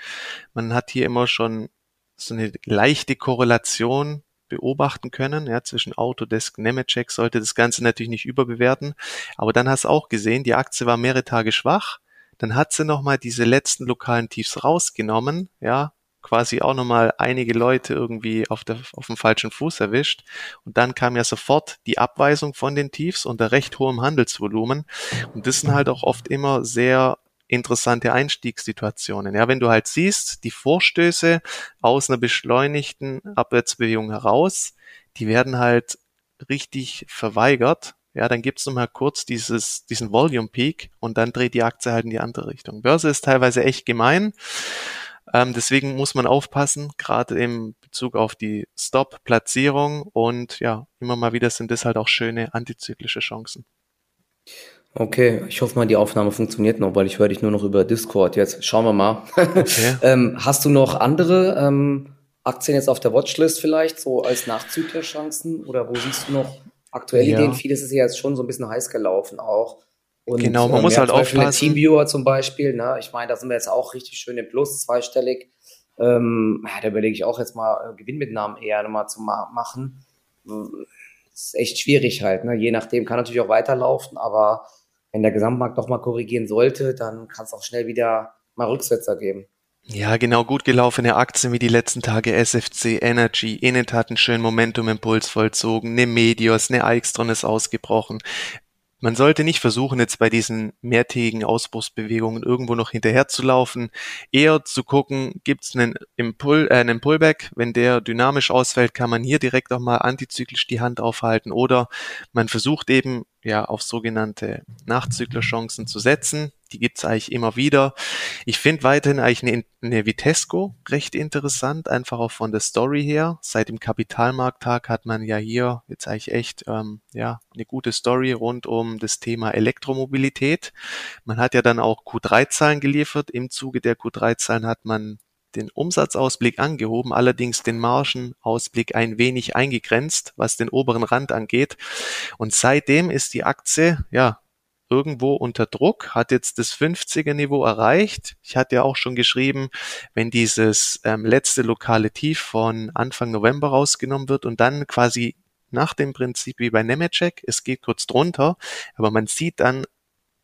Man hat hier immer schon so eine leichte Korrelation beobachten können. Ja, zwischen Autodesk, Nemetschek sollte das Ganze natürlich nicht überbewerten. Aber dann hast du auch gesehen, die Aktie war mehrere Tage schwach. Dann hat sie nochmal diese letzten lokalen Tiefs rausgenommen, ja, quasi auch nochmal einige Leute irgendwie auf, der, auf dem falschen Fuß erwischt. Und dann kam ja sofort die Abweisung von den Tiefs unter recht hohem Handelsvolumen. Und das sind halt auch oft immer sehr interessante Einstiegssituationen. Ja, wenn du halt siehst, die Vorstöße aus einer beschleunigten Abwärtsbewegung heraus, die werden halt richtig verweigert. Ja, dann gibt's nochmal kurz dieses, diesen Volume Peak und dann dreht die Aktie halt in die andere Richtung. Börse ist teilweise echt gemein. Ähm, deswegen muss man aufpassen, gerade im Bezug auf die Stop-Platzierung und ja, immer mal wieder sind das halt auch schöne antizyklische Chancen. Okay, ich hoffe mal, die Aufnahme funktioniert noch, weil ich höre dich nur noch über Discord jetzt. Schauen wir mal. Okay. ähm, hast du noch andere ähm, Aktien jetzt auf der Watchlist vielleicht, so als Nachzüglerchancen? Oder wo siehst du noch aktuelle ja. Ideen? Vieles ist ja jetzt schon so ein bisschen heiß gelaufen auch. Und, genau, man äh, muss halt aufpassen. Teamviewer zum Beispiel, ne? ich meine, da sind wir jetzt auch richtig schön im Plus, zweistellig. Ähm, da überlege ich auch jetzt mal äh, Gewinnmitnahmen eher nochmal zu ma machen. Das ist echt schwierig halt, ne? je nachdem kann natürlich auch weiterlaufen, aber wenn der Gesamtmarkt doch mal korrigieren sollte, dann kann es auch schnell wieder mal Rücksetzer geben. Ja, genau, gut gelaufene Aktien wie die letzten Tage SFC Energy, Inet hat einen schönen Momentum-Impuls vollzogen, eine Medios, eine Aixtron ist ausgebrochen. Man sollte nicht versuchen, jetzt bei diesen mehrtägigen Ausbruchsbewegungen irgendwo noch hinterherzulaufen. Eher zu gucken, gibt es einen, Impul äh, einen Pullback. Wenn der dynamisch ausfällt, kann man hier direkt auch mal antizyklisch die Hand aufhalten. Oder man versucht eben ja auf sogenannte Nachzüglerchancen zu setzen. Die gibt's eigentlich immer wieder. Ich finde weiterhin eigentlich eine, eine Vitesco recht interessant, einfach auch von der Story her. Seit dem Kapitalmarkttag hat man ja hier jetzt eigentlich echt ähm, ja eine gute Story rund um das Thema Elektromobilität. Man hat ja dann auch Q3-Zahlen geliefert. Im Zuge der Q3-Zahlen hat man den Umsatzausblick angehoben, allerdings den Margenausblick ein wenig eingegrenzt, was den oberen Rand angeht. Und seitdem ist die Aktie, ja, irgendwo unter Druck, hat jetzt das 50er Niveau erreicht. Ich hatte ja auch schon geschrieben, wenn dieses ähm, letzte lokale Tief von Anfang November rausgenommen wird und dann quasi nach dem Prinzip wie bei Nemetschek, es geht kurz drunter, aber man sieht dann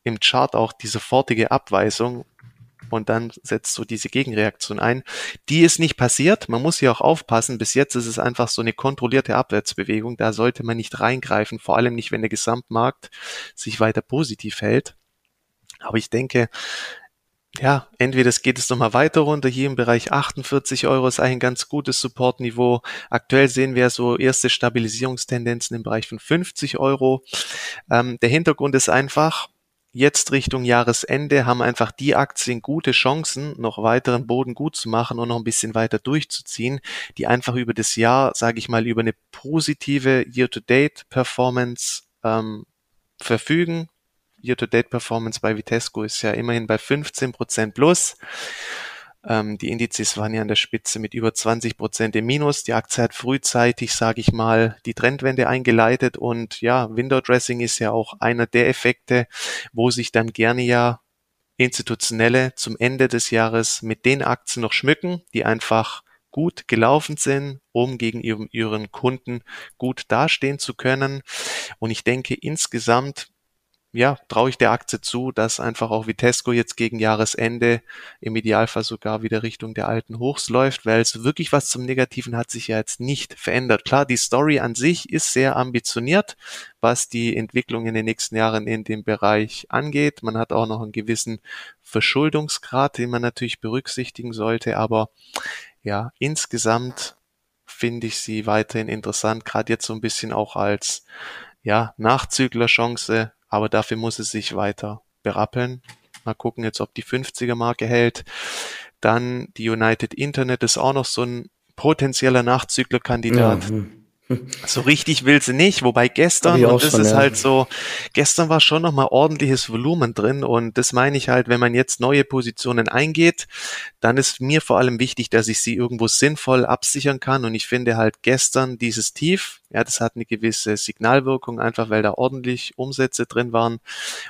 im Chart auch die sofortige Abweisung und dann setzt so diese Gegenreaktion ein. Die ist nicht passiert. Man muss hier auch aufpassen. Bis jetzt ist es einfach so eine kontrollierte Abwärtsbewegung. Da sollte man nicht reingreifen, vor allem nicht, wenn der Gesamtmarkt sich weiter positiv hält. Aber ich denke, ja, entweder es geht es nochmal weiter runter, hier im Bereich 48 Euro ist ein ganz gutes Supportniveau. Aktuell sehen wir so erste Stabilisierungstendenzen im Bereich von 50 Euro. Ähm, der Hintergrund ist einfach, jetzt Richtung Jahresende haben einfach die Aktien gute Chancen, noch weiteren Boden gut zu machen und noch ein bisschen weiter durchzuziehen, die einfach über das Jahr, sage ich mal, über eine positive Year-to-Date-Performance ähm, verfügen. Year-to-Date-Performance bei Vitesco ist ja immerhin bei 15% plus. Ähm, die Indizes waren ja an der Spitze mit über 20 Prozent im Minus. Die Aktie hat frühzeitig, sage ich mal, die Trendwende eingeleitet und ja, Window Dressing ist ja auch einer der Effekte, wo sich dann gerne ja Institutionelle zum Ende des Jahres mit den Aktien noch schmücken, die einfach gut gelaufen sind, um gegen ihren Kunden gut dastehen zu können. Und ich denke, insgesamt ja, traue ich der Aktie zu, dass einfach auch Vitesco jetzt gegen Jahresende im Idealfall sogar wieder Richtung der alten Hochs läuft, weil es wirklich was zum Negativen hat sich ja jetzt nicht verändert. Klar, die Story an sich ist sehr ambitioniert, was die Entwicklung in den nächsten Jahren in dem Bereich angeht. Man hat auch noch einen gewissen Verschuldungsgrad, den man natürlich berücksichtigen sollte, aber ja, insgesamt finde ich sie weiterhin interessant, gerade jetzt so ein bisschen auch als ja, Nachzüglerchance aber dafür muss es sich weiter berappeln. Mal gucken jetzt, ob die 50er Marke hält. Dann die United Internet ist auch noch so ein potenzieller Nachzüglerkandidat. Ja, hm. So richtig will sie nicht, wobei gestern, und das schon, ist ja. halt so, gestern war schon nochmal ordentliches Volumen drin und das meine ich halt, wenn man jetzt neue Positionen eingeht, dann ist mir vor allem wichtig, dass ich sie irgendwo sinnvoll absichern kann und ich finde halt gestern dieses Tief, ja, das hat eine gewisse Signalwirkung, einfach weil da ordentlich Umsätze drin waren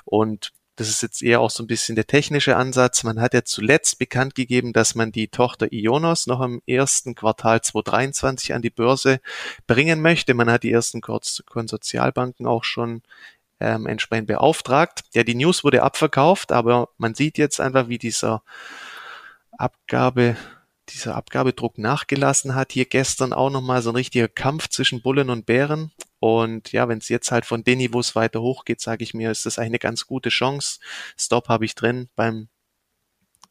und das ist jetzt eher auch so ein bisschen der technische Ansatz. Man hat ja zuletzt bekannt gegeben, dass man die Tochter Ionos noch im ersten Quartal 2023 an die Börse bringen möchte. Man hat die ersten Konsortialbanken auch schon ähm, entsprechend beauftragt. Ja, die News wurde abverkauft, aber man sieht jetzt einfach, wie dieser Abgabe dieser Abgabedruck nachgelassen hat. Hier gestern auch nochmal so ein richtiger Kampf zwischen Bullen und Bären. Und ja, wenn es jetzt halt von den Niveaus weiter hochgeht, sage ich mir, ist das eigentlich eine ganz gute Chance. Stop habe ich drin beim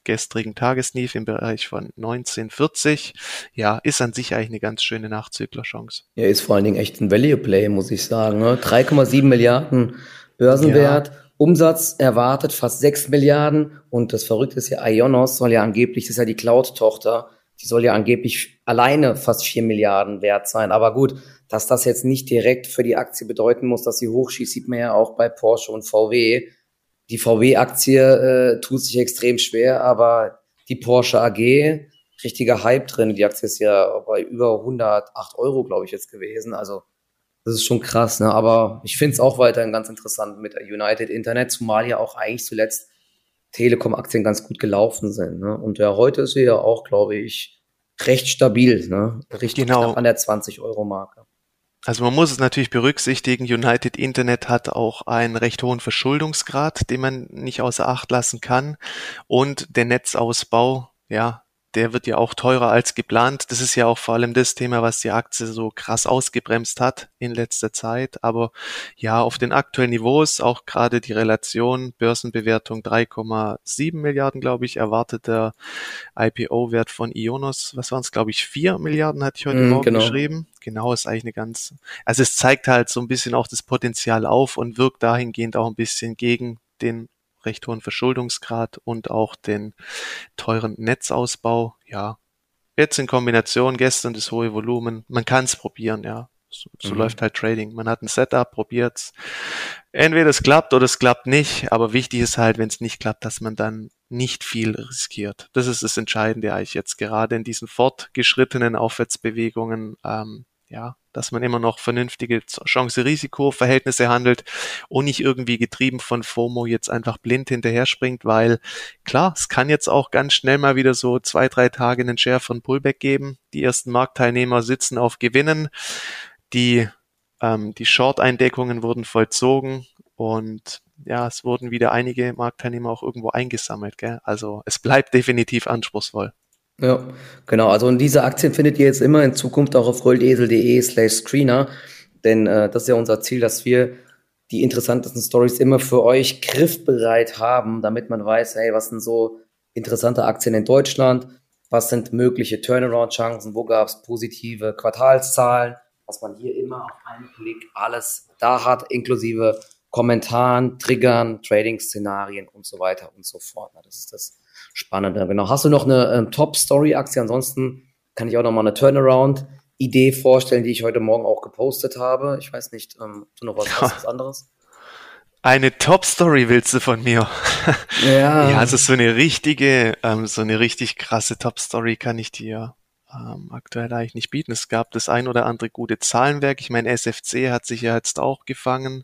gestrigen Tagesnief im Bereich von 1940. Ja, ist an sich eigentlich eine ganz schöne Nachzüglerchance. Ja, ist vor allen Dingen echt ein Value Play, muss ich sagen. Ne? 3,7 Milliarden Börsenwert. Ja. Umsatz erwartet fast 6 Milliarden und das Verrückte ist ja, Ionos soll ja angeblich, das ist ja die Cloud-Tochter, die soll ja angeblich alleine fast 4 Milliarden wert sein. Aber gut, dass das jetzt nicht direkt für die Aktie bedeuten muss, dass sie hochschießt, sieht man ja auch bei Porsche und VW. Die VW-Aktie äh, tut sich extrem schwer, aber die Porsche AG, richtiger Hype drin. Die Aktie ist ja bei über 108 Euro, glaube ich, jetzt gewesen. Also das ist schon krass, ne? Aber ich finde es auch weiterhin ganz interessant mit United Internet, zumal ja auch eigentlich zuletzt Telekom-Aktien ganz gut gelaufen sind. Ne? Und ja, heute ist sie ja auch, glaube ich, recht stabil, ne? Richtig genau. an der 20-Euro-Marke. Also man muss es natürlich berücksichtigen, United Internet hat auch einen recht hohen Verschuldungsgrad, den man nicht außer Acht lassen kann. Und der Netzausbau, ja, der wird ja auch teurer als geplant. Das ist ja auch vor allem das Thema, was die Aktie so krass ausgebremst hat in letzter Zeit. Aber ja, auf den aktuellen Niveaus, auch gerade die Relation Börsenbewertung 3,7 Milliarden, glaube ich, erwarteter IPO-Wert von Ionos, was waren es, glaube ich, 4 Milliarden hatte ich heute mm, Morgen genau. geschrieben. Genau, ist eigentlich eine ganz, also es zeigt halt so ein bisschen auch das Potenzial auf und wirkt dahingehend auch ein bisschen gegen den recht hohen Verschuldungsgrad und auch den teuren Netzausbau. Ja, jetzt in Kombination gestern das hohe Volumen. Man kann es probieren, ja. So, so mhm. läuft halt Trading. Man hat ein Setup, probiert's. Entweder es klappt oder es klappt nicht, aber wichtig ist halt, wenn es nicht klappt, dass man dann nicht viel riskiert. Das ist das Entscheidende eigentlich jetzt gerade in diesen fortgeschrittenen Aufwärtsbewegungen. Ähm, ja, dass man immer noch vernünftige Chance-Risiko-Verhältnisse handelt und nicht irgendwie getrieben von FOMO jetzt einfach blind hinterher springt, weil klar, es kann jetzt auch ganz schnell mal wieder so zwei, drei Tage einen schärferen Pullback geben. Die ersten Marktteilnehmer sitzen auf Gewinnen. Die, ähm, die Short-Eindeckungen wurden vollzogen und ja, es wurden wieder einige Marktteilnehmer auch irgendwo eingesammelt. Gell? Also es bleibt definitiv anspruchsvoll. Ja, genau. Also und diese Aktien findet ihr jetzt immer in Zukunft auch auf rollesel.de slash screener. Denn äh, das ist ja unser Ziel, dass wir die interessantesten Stories immer für euch griffbereit haben, damit man weiß, hey, was sind so interessante Aktien in Deutschland, was sind mögliche Turnaround-Chancen, wo gab es positive Quartalszahlen, dass man hier immer auf einen Klick alles da hat, inklusive Kommentaren, Triggern, Trading-Szenarien und so weiter und so fort. Das ist das Spannende. Genau. Hast du noch eine ähm, Top-Story-Aktie? Ansonsten kann ich auch noch mal eine Turnaround-Idee vorstellen, die ich heute Morgen auch gepostet habe. Ich weiß nicht, ähm, du noch was, ja. was anderes? Eine Top-Story willst du von mir? Ja. ja, also so eine richtige, ähm, so eine richtig krasse Top-Story kann ich dir ähm, aktuell eigentlich nicht bieten. Es gab das ein oder andere gute Zahlenwerk. Ich meine, SFC hat sich ja jetzt auch gefangen,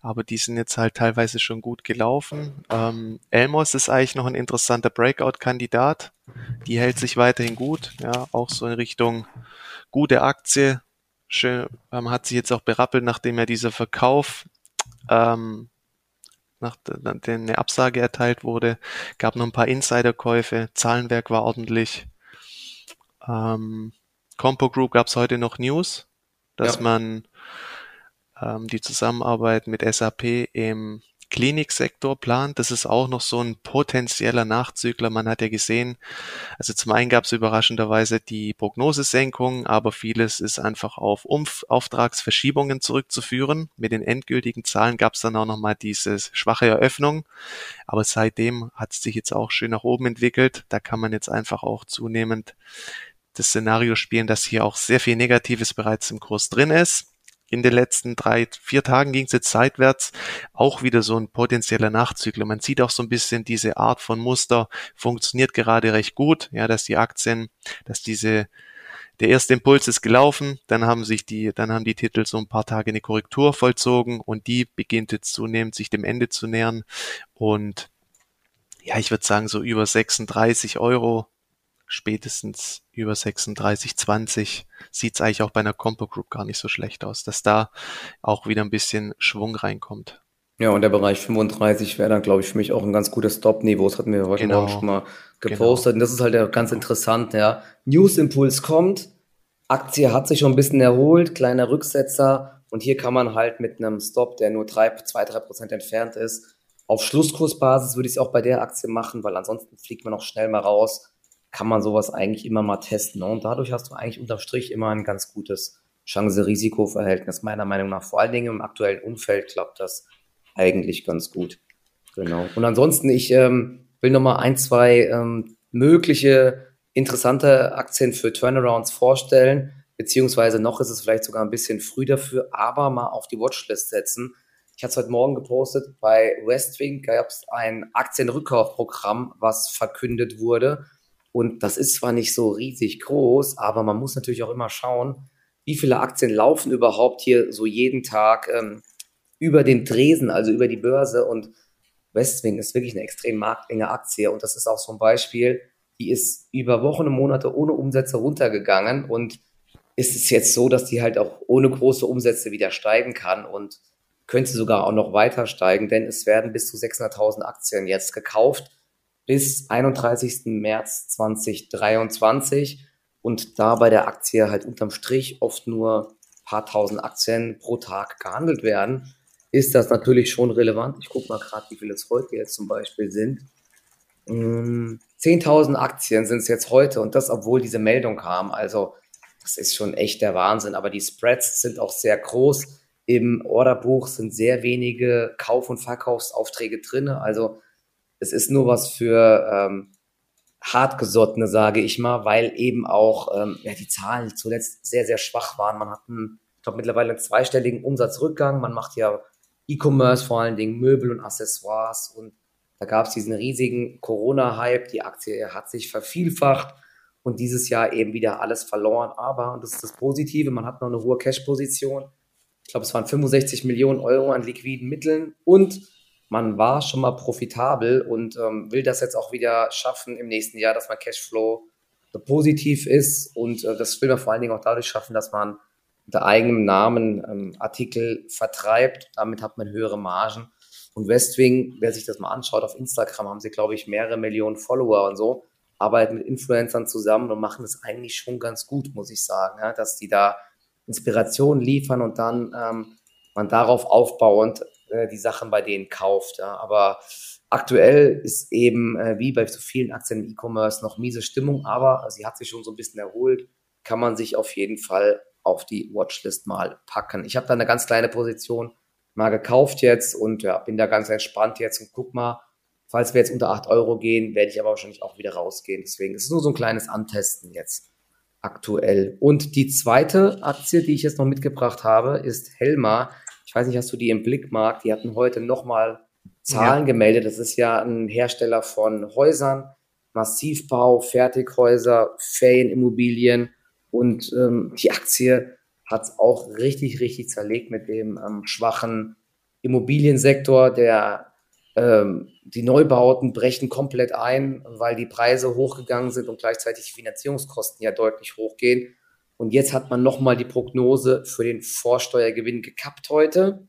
aber die sind jetzt halt teilweise schon gut gelaufen. Ähm, Elmos ist eigentlich noch ein interessanter Breakout-Kandidat. Die hält sich weiterhin gut, ja, auch so in Richtung gute Aktie. Schön, ähm, hat sich jetzt auch berappelt, nachdem ja dieser Verkauf ähm, nachdem eine Absage erteilt wurde, gab noch ein paar Insiderkäufe, Zahlenwerk war ordentlich. Ähm, Compo Group gab es heute noch News, dass ja. man ähm, die Zusammenarbeit mit SAP im Kliniksektor plant. Das ist auch noch so ein potenzieller Nachzügler. Man hat ja gesehen, also zum einen gab es überraschenderweise die Prognosesenkung, aber vieles ist einfach auf Umf Auftragsverschiebungen zurückzuführen. Mit den endgültigen Zahlen gab es dann auch nochmal diese schwache Eröffnung. Aber seitdem hat es sich jetzt auch schön nach oben entwickelt. Da kann man jetzt einfach auch zunehmend das Szenario spielen, dass hier auch sehr viel Negatives bereits im Kurs drin ist. In den letzten drei, vier Tagen ging es jetzt seitwärts, auch wieder so ein potenzieller Nachzügler. Man sieht auch so ein bisschen diese Art von Muster funktioniert gerade recht gut, ja, dass die Aktien, dass diese der erste Impuls ist gelaufen, dann haben sich die, dann haben die Titel so ein paar Tage eine Korrektur vollzogen und die beginnt jetzt zunehmend sich dem Ende zu nähern und ja, ich würde sagen, so über 36 Euro spätestens über 36, 20 sieht es eigentlich auch bei einer Compo Group gar nicht so schlecht aus, dass da auch wieder ein bisschen Schwung reinkommt. Ja, und der Bereich 35 wäre dann, glaube ich, für mich auch ein ganz gutes Stop-Niveau. Das hatten wir heute genau. Morgen schon mal gepostet. Genau. Und das ist halt ja ganz interessant, ja. News-Impuls kommt, Aktie hat sich schon ein bisschen erholt, kleiner Rücksetzer. Und hier kann man halt mit einem Stop, der nur drei, zwei, drei Prozent entfernt ist, auf Schlusskursbasis würde ich es auch bei der Aktie machen, weil ansonsten fliegt man auch schnell mal raus kann man sowas eigentlich immer mal testen. Ne? Und dadurch hast du eigentlich unterm Strich immer ein ganz gutes Chance-Risiko-Verhältnis, meiner Meinung nach. Vor allen Dingen im aktuellen Umfeld klappt das eigentlich ganz gut. Genau. Und ansonsten, ich ähm, will nochmal ein, zwei ähm, mögliche interessante Aktien für Turnarounds vorstellen, beziehungsweise noch ist es vielleicht sogar ein bisschen früh dafür, aber mal auf die Watchlist setzen. Ich hatte es heute Morgen gepostet, bei Westwing gab es ein Aktienrückkaufprogramm, was verkündet wurde. Und das ist zwar nicht so riesig groß, aber man muss natürlich auch immer schauen, wie viele Aktien laufen überhaupt hier so jeden Tag ähm, über den Tresen, also über die Börse. Und Westwing ist wirklich eine extrem marktenge Aktie. Und das ist auch so ein Beispiel, die ist über Wochen und Monate ohne Umsätze runtergegangen. Und ist es jetzt so, dass die halt auch ohne große Umsätze wieder steigen kann und könnte sogar auch noch weiter steigen, denn es werden bis zu 600.000 Aktien jetzt gekauft bis 31. März 2023 und da bei der Aktie halt unterm Strich oft nur paar tausend Aktien pro Tag gehandelt werden, ist das natürlich schon relevant. Ich gucke mal gerade, wie viele es heute jetzt zum Beispiel sind. 10.000 hm, Aktien sind es jetzt heute und das, obwohl diese Meldung kam. Also das ist schon echt der Wahnsinn. Aber die Spreads sind auch sehr groß. Im Orderbuch sind sehr wenige Kauf- und Verkaufsaufträge drin. Also es ist nur was für ähm, hartgesottene, sage ich mal, weil eben auch ähm, ja, die Zahlen zuletzt sehr, sehr schwach waren. Man hat ein ich glaube, mittlerweile einen zweistelligen Umsatzrückgang. Man macht ja E-Commerce, vor allen Dingen Möbel und Accessoires. Und da gab es diesen riesigen Corona-Hype. Die Aktie hat sich vervielfacht und dieses Jahr eben wieder alles verloren. Aber, und das ist das Positive, man hat noch eine hohe Cash-Position. Ich glaube, es waren 65 Millionen Euro an liquiden Mitteln und man war schon mal profitabel und ähm, will das jetzt auch wieder schaffen im nächsten Jahr, dass man Cashflow positiv ist. Und äh, das will man vor allen Dingen auch dadurch schaffen, dass man unter eigenem Namen ähm, Artikel vertreibt. Damit hat man höhere Margen. Und Westwing, wer sich das mal anschaut, auf Instagram haben sie, glaube ich, mehrere Millionen Follower und so, arbeiten mit Influencern zusammen und machen das eigentlich schon ganz gut, muss ich sagen, ja, dass die da Inspiration liefern und dann ähm, man darauf aufbauend äh, die Sachen bei denen kauft. Ja. Aber aktuell ist eben, äh, wie bei so vielen Aktien im E-Commerce, noch miese Stimmung, aber sie hat sich schon so ein bisschen erholt, kann man sich auf jeden Fall auf die Watchlist mal packen. Ich habe da eine ganz kleine Position mal gekauft jetzt und ja, bin da ganz entspannt jetzt und guck mal, falls wir jetzt unter 8 Euro gehen, werde ich aber wahrscheinlich auch wieder rausgehen. Deswegen ist es nur so ein kleines Antesten jetzt aktuell. Und die zweite Aktie, die ich jetzt noch mitgebracht habe, ist Helma. Ich weiß nicht, hast du die im Blickmarkt? Die hatten heute nochmal Zahlen ja. gemeldet. Das ist ja ein Hersteller von Häusern, Massivbau, Fertighäuser, Ferienimmobilien und ähm, die Aktie hat es auch richtig, richtig zerlegt mit dem ähm, schwachen Immobiliensektor. Der, ähm, die Neubauten brechen komplett ein, weil die Preise hochgegangen sind und gleichzeitig die Finanzierungskosten ja deutlich hochgehen. Und jetzt hat man nochmal die Prognose für den Vorsteuergewinn gekappt heute.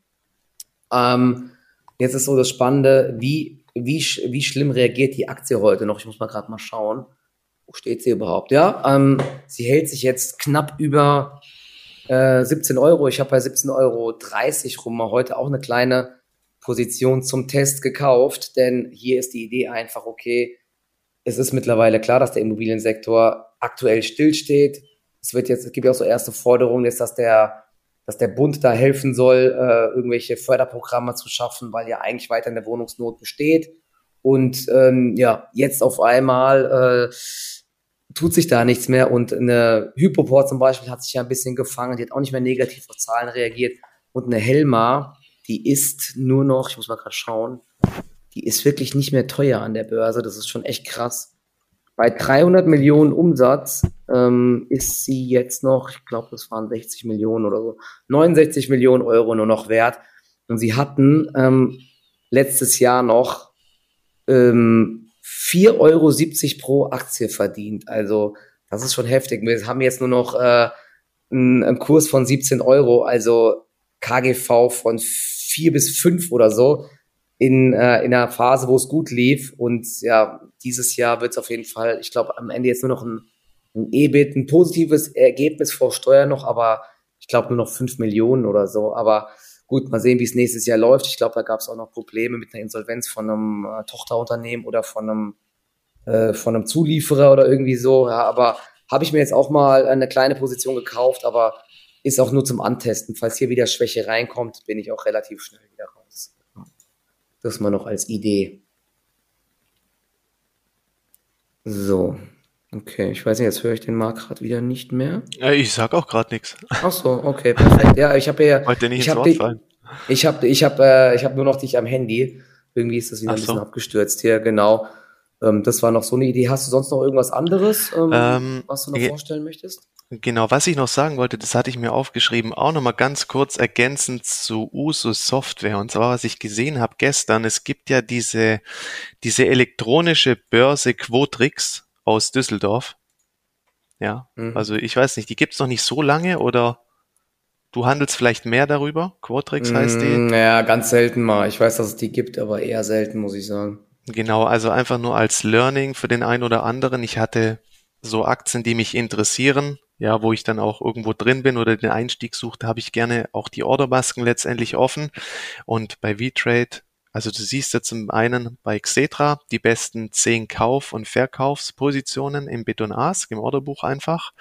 Ähm, jetzt ist so das Spannende, wie, wie, wie schlimm reagiert die Aktie heute noch? Ich muss mal gerade mal schauen. Wo steht sie überhaupt? Ja, ähm, sie hält sich jetzt knapp über äh, 17 Euro. Ich habe bei 17,30 Euro rum mal heute auch eine kleine Position zum Test gekauft, denn hier ist die Idee einfach, okay, es ist mittlerweile klar, dass der Immobiliensektor aktuell stillsteht. Es wird jetzt, es gibt ja auch so erste Forderungen jetzt, dass der, dass der Bund da helfen soll, äh, irgendwelche Förderprogramme zu schaffen, weil ja eigentlich weiter eine Wohnungsnot besteht. Und ähm, ja, jetzt auf einmal äh, tut sich da nichts mehr. Und eine Hypoport zum Beispiel hat sich ja ein bisschen gefangen, die hat auch nicht mehr negativ auf Zahlen reagiert. Und eine Helma, die ist nur noch, ich muss mal gerade schauen, die ist wirklich nicht mehr teuer an der Börse. Das ist schon echt krass. Bei 300 Millionen Umsatz ähm, ist sie jetzt noch, ich glaube, das waren 60 Millionen oder so, 69 Millionen Euro nur noch wert. Und sie hatten ähm, letztes Jahr noch ähm, 4,70 Euro pro Aktie verdient. Also das ist schon heftig. Wir haben jetzt nur noch äh, einen, einen Kurs von 17 Euro, also KGV von 4 bis 5 oder so in, äh, in einer Phase, wo es gut lief. Und ja, dieses Jahr wird es auf jeden Fall, ich glaube, am Ende jetzt nur noch ein, ein EBIT, ein positives Ergebnis vor Steuer noch, aber ich glaube nur noch 5 Millionen oder so. Aber Gut, mal sehen, wie es nächstes Jahr läuft. Ich glaube, da gab es auch noch Probleme mit einer Insolvenz von einem äh, Tochterunternehmen oder von einem, äh, von einem Zulieferer oder irgendwie so. Ja, aber habe ich mir jetzt auch mal eine kleine Position gekauft, aber ist auch nur zum Antesten. Falls hier wieder Schwäche reinkommt, bin ich auch relativ schnell wieder raus. Das mal noch als Idee. So, Okay, ich weiß nicht, jetzt höre ich den Marc gerade wieder nicht mehr. Ich sag auch gerade nichts. Ach so, okay, perfekt. Ja, ich habe ja. Wollte nicht ich ins Wort fallen. Ich habe ich hab, äh, ich hab nur noch dich am Handy. Irgendwie ist das wieder Ach ein bisschen so. abgestürzt hier, genau. Ähm, das war noch so eine Idee. Hast du sonst noch irgendwas anderes, ähm, ähm, was du noch vorstellen möchtest? Genau, was ich noch sagen wollte, das hatte ich mir aufgeschrieben, auch nochmal ganz kurz ergänzend zu Usus Software. Und zwar, was ich gesehen habe gestern, es gibt ja diese, diese elektronische Börse Quotrix aus Düsseldorf. Ja, mhm. also ich weiß nicht, die gibt's noch nicht so lange oder du handelst vielleicht mehr darüber? Quatrix mhm, heißt die? Naja, ganz selten mal. Ich weiß, dass es die gibt, aber eher selten, muss ich sagen. Genau, also einfach nur als Learning für den einen oder anderen. Ich hatte so Aktien, die mich interessieren, ja, wo ich dann auch irgendwo drin bin oder den Einstieg suchte, habe ich gerne auch die Ordermasken letztendlich offen. Und bei V-Trade also du siehst jetzt zum einen bei Xetra die besten zehn Kauf- und Verkaufspositionen im Beton-Ask, im Orderbuch einfach.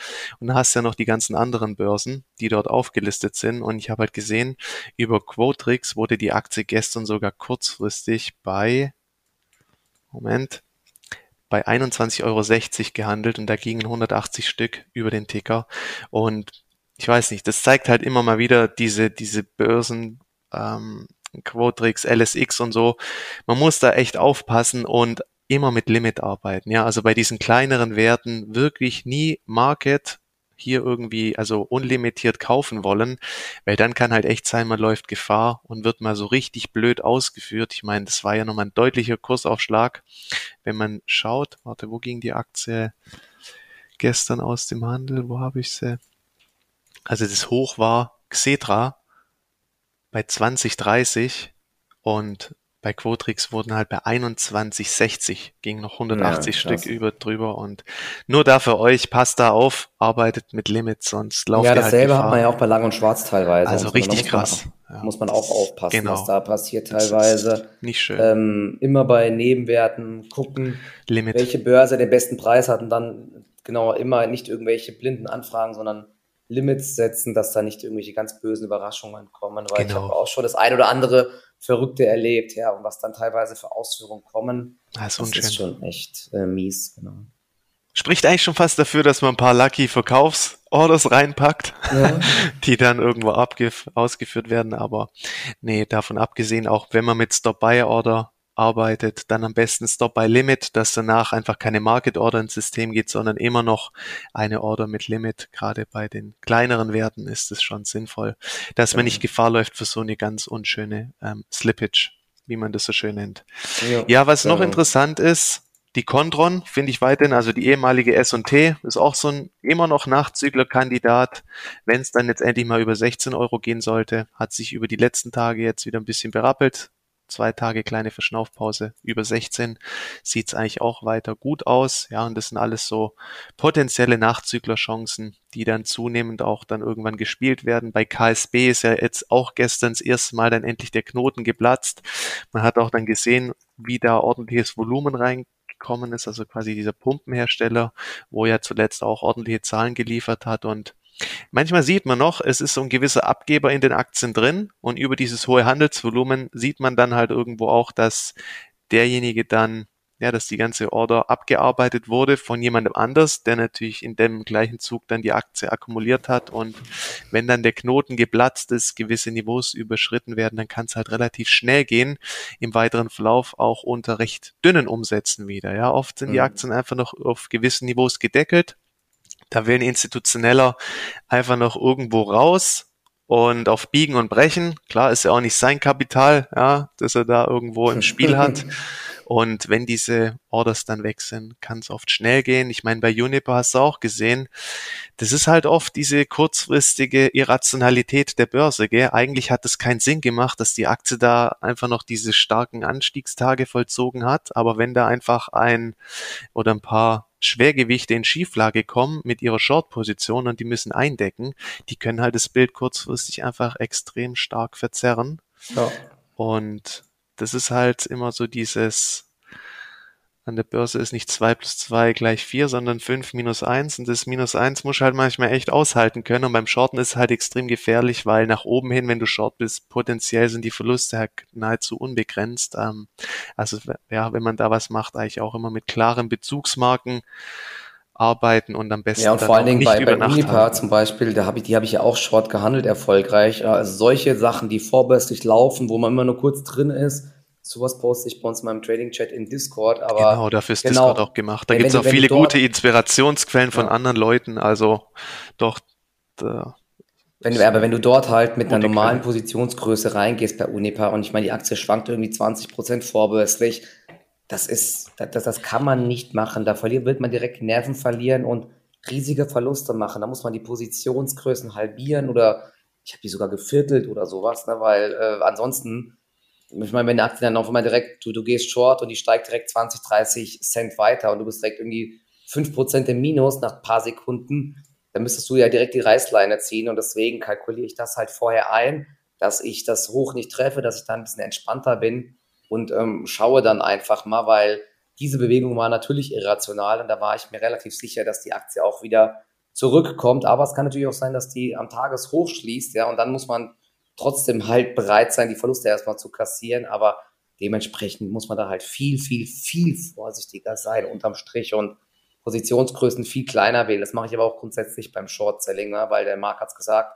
Und dann hast ja noch die ganzen anderen Börsen, die dort aufgelistet sind. Und ich habe halt gesehen, über Quotrix wurde die Aktie gestern sogar kurzfristig bei, Moment, bei 21,60 Euro gehandelt und da gingen 180 Stück über den Ticker. Und ich weiß nicht, das zeigt halt immer mal wieder diese, diese Börsen, ähm, Quotrix, LSX und so. Man muss da echt aufpassen und immer mit Limit arbeiten. Ja, also bei diesen kleineren Werten wirklich nie Market hier irgendwie, also unlimitiert kaufen wollen, weil dann kann halt echt sein, man läuft Gefahr und wird mal so richtig blöd ausgeführt. Ich meine, das war ja nochmal ein deutlicher Kursaufschlag. Wenn man schaut, warte, wo ging die Aktie gestern aus dem Handel? Wo habe ich sie? Also das Hoch war Xetra bei 2030 und bei Quotrix wurden halt bei 21,60 ging noch 180 ja, Stück über drüber und nur da für euch, passt da auf, arbeitet mit Limits, sonst lauft Ja, halt dasselbe halt hat man ja auch bei Lang und Schwarz teilweise. Also richtig krass. Man ja. Muss man auch aufpassen, genau. was da passiert teilweise. Nicht schön. Ähm, immer bei Nebenwerten gucken, Limit. welche Börse den besten Preis hat und dann genau immer nicht irgendwelche blinden Anfragen, sondern Limits setzen, dass da nicht irgendwelche ganz bösen Überraschungen kommen, weil genau. ich habe auch schon das ein oder andere Verrückte erlebt, ja, und was dann teilweise für Ausführungen kommen, das, das ist schon echt äh, mies, genau. Spricht eigentlich schon fast dafür, dass man ein paar Lucky Verkaufsorders reinpackt, ja. die dann irgendwo ausgeführt werden. Aber nee, davon abgesehen, auch wenn man mit Stop-Buy-Order arbeitet, dann am besten Stop by Limit, dass danach einfach keine Market Order ins System geht, sondern immer noch eine Order mit Limit. Gerade bei den kleineren Werten ist es schon sinnvoll, dass man nicht Gefahr läuft für so eine ganz unschöne ähm, Slippage, wie man das so schön nennt. Ja, ja was noch interessant ist, die Contron finde ich weiterhin, also die ehemalige S&T ist auch so ein immer noch Nachzüglerkandidat. Wenn es dann jetzt endlich mal über 16 Euro gehen sollte, hat sich über die letzten Tage jetzt wieder ein bisschen berappelt zwei Tage kleine Verschnaufpause über 16 sieht's eigentlich auch weiter gut aus. Ja, und das sind alles so potenzielle Nachzüglerchancen, die dann zunehmend auch dann irgendwann gespielt werden. Bei KSB ist ja jetzt auch gestern das erste Mal dann endlich der Knoten geplatzt. Man hat auch dann gesehen, wie da ordentliches Volumen reingekommen ist, also quasi dieser Pumpenhersteller, wo ja zuletzt auch ordentliche Zahlen geliefert hat und Manchmal sieht man noch, es ist so ein gewisser Abgeber in den Aktien drin und über dieses hohe Handelsvolumen sieht man dann halt irgendwo auch, dass derjenige dann, ja, dass die ganze Order abgearbeitet wurde von jemandem anders, der natürlich in dem gleichen Zug dann die Aktie akkumuliert hat und wenn dann der Knoten geplatzt ist, gewisse Niveaus überschritten werden, dann kann es halt relativ schnell gehen, im weiteren Verlauf auch unter recht dünnen Umsätzen wieder. Ja, oft sind die mhm. Aktien einfach noch auf gewissen Niveaus gedeckelt da will ein Institutioneller einfach noch irgendwo raus und auf Biegen und Brechen. Klar ist ja auch nicht sein Kapital, ja, dass er da irgendwo im Spiel hat. Und wenn diese Orders dann weg sind, kann es oft schnell gehen. Ich meine, bei Juniper hast du auch gesehen, das ist halt oft diese kurzfristige Irrationalität der Börse. Gell? Eigentlich hat es keinen Sinn gemacht, dass die Aktie da einfach noch diese starken Anstiegstage vollzogen hat. Aber wenn da einfach ein oder ein paar Schwergewichte in Schieflage kommen mit ihrer Short-Position und die müssen eindecken, die können halt das Bild kurzfristig einfach extrem stark verzerren. Ja. Und das ist halt immer so dieses, an der Börse ist nicht zwei plus zwei gleich vier, sondern fünf minus eins und das minus eins muss halt manchmal echt aushalten können und beim Shorten ist es halt extrem gefährlich, weil nach oben hin, wenn du Short bist, potenziell sind die Verluste halt nahezu unbegrenzt. Ähm, also ja, wenn man da was macht, eigentlich auch immer mit klaren Bezugsmarken arbeiten und am besten ja, und vor allen Dingen bei, bei Unipa zum Beispiel, da habe ich, die habe ich ja auch short gehandelt erfolgreich. Also solche Sachen, die vorbörslich laufen, wo man immer nur kurz drin ist, sowas poste ich bei uns in meinem Trading-Chat in Discord. Aber genau, dafür ist genau, Discord auch gemacht. Da gibt es auch viele dort, gute Inspirationsquellen von ja. anderen Leuten. Also doch. Da, wenn du, aber wenn du dort halt mit einer normalen Positionsgröße reingehst bei Unipa und ich meine, die Aktie schwankt irgendwie 20 Prozent vorbörslich, das ist, das, das kann man nicht machen. Da verliert, wird man direkt Nerven verlieren und riesige Verluste machen. Da muss man die Positionsgrößen halbieren oder ich habe die sogar geviertelt oder sowas, ne? weil äh, ansonsten, ich meine, wenn die Aktie dann auf einmal direkt, du, du gehst short und die steigt direkt 20, 30 Cent weiter und du bist direkt irgendwie 5% im Minus nach ein paar Sekunden, dann müsstest du ja direkt die Reißleine ziehen und deswegen kalkuliere ich das halt vorher ein, dass ich das hoch nicht treffe, dass ich dann ein bisschen entspannter bin und ähm, schaue dann einfach mal, weil diese Bewegung war natürlich irrational und da war ich mir relativ sicher, dass die Aktie auch wieder zurückkommt. Aber es kann natürlich auch sein, dass die am Tageshoch schließt, ja, und dann muss man trotzdem halt bereit sein, die Verluste erstmal zu kassieren. Aber dementsprechend muss man da halt viel, viel, viel vorsichtiger sein unterm Strich und Positionsgrößen viel kleiner wähle. Das mache ich aber auch grundsätzlich beim Short-Selling, ne? weil der Marc hat es gesagt,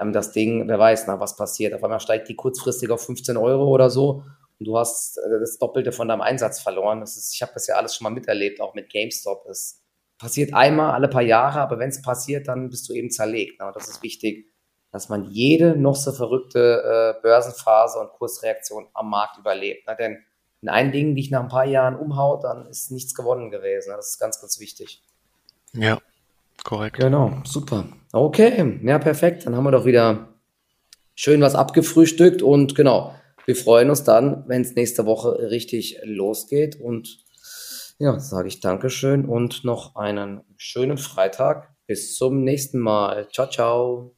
ähm, das Ding, wer weiß, na, was passiert. Auf einmal steigt die kurzfristig auf 15 Euro oder so und du hast äh, das Doppelte von deinem Einsatz verloren. Das ist, ich habe das ja alles schon mal miterlebt, auch mit GameStop. Es passiert einmal alle paar Jahre, aber wenn es passiert, dann bist du eben zerlegt. Ne? Das ist wichtig, dass man jede noch so verrückte äh, Börsenphase und Kursreaktion am Markt überlebt. Ne? Denn in ein Ding, die ich nach ein paar Jahren umhaut, dann ist nichts gewonnen gewesen. Das ist ganz, ganz wichtig. Ja, korrekt. Genau, super. Okay, ja, perfekt. Dann haben wir doch wieder schön was abgefrühstückt und genau, wir freuen uns dann, wenn es nächste Woche richtig losgeht. Und ja, sage ich Dankeschön und noch einen schönen Freitag. Bis zum nächsten Mal. Ciao, ciao.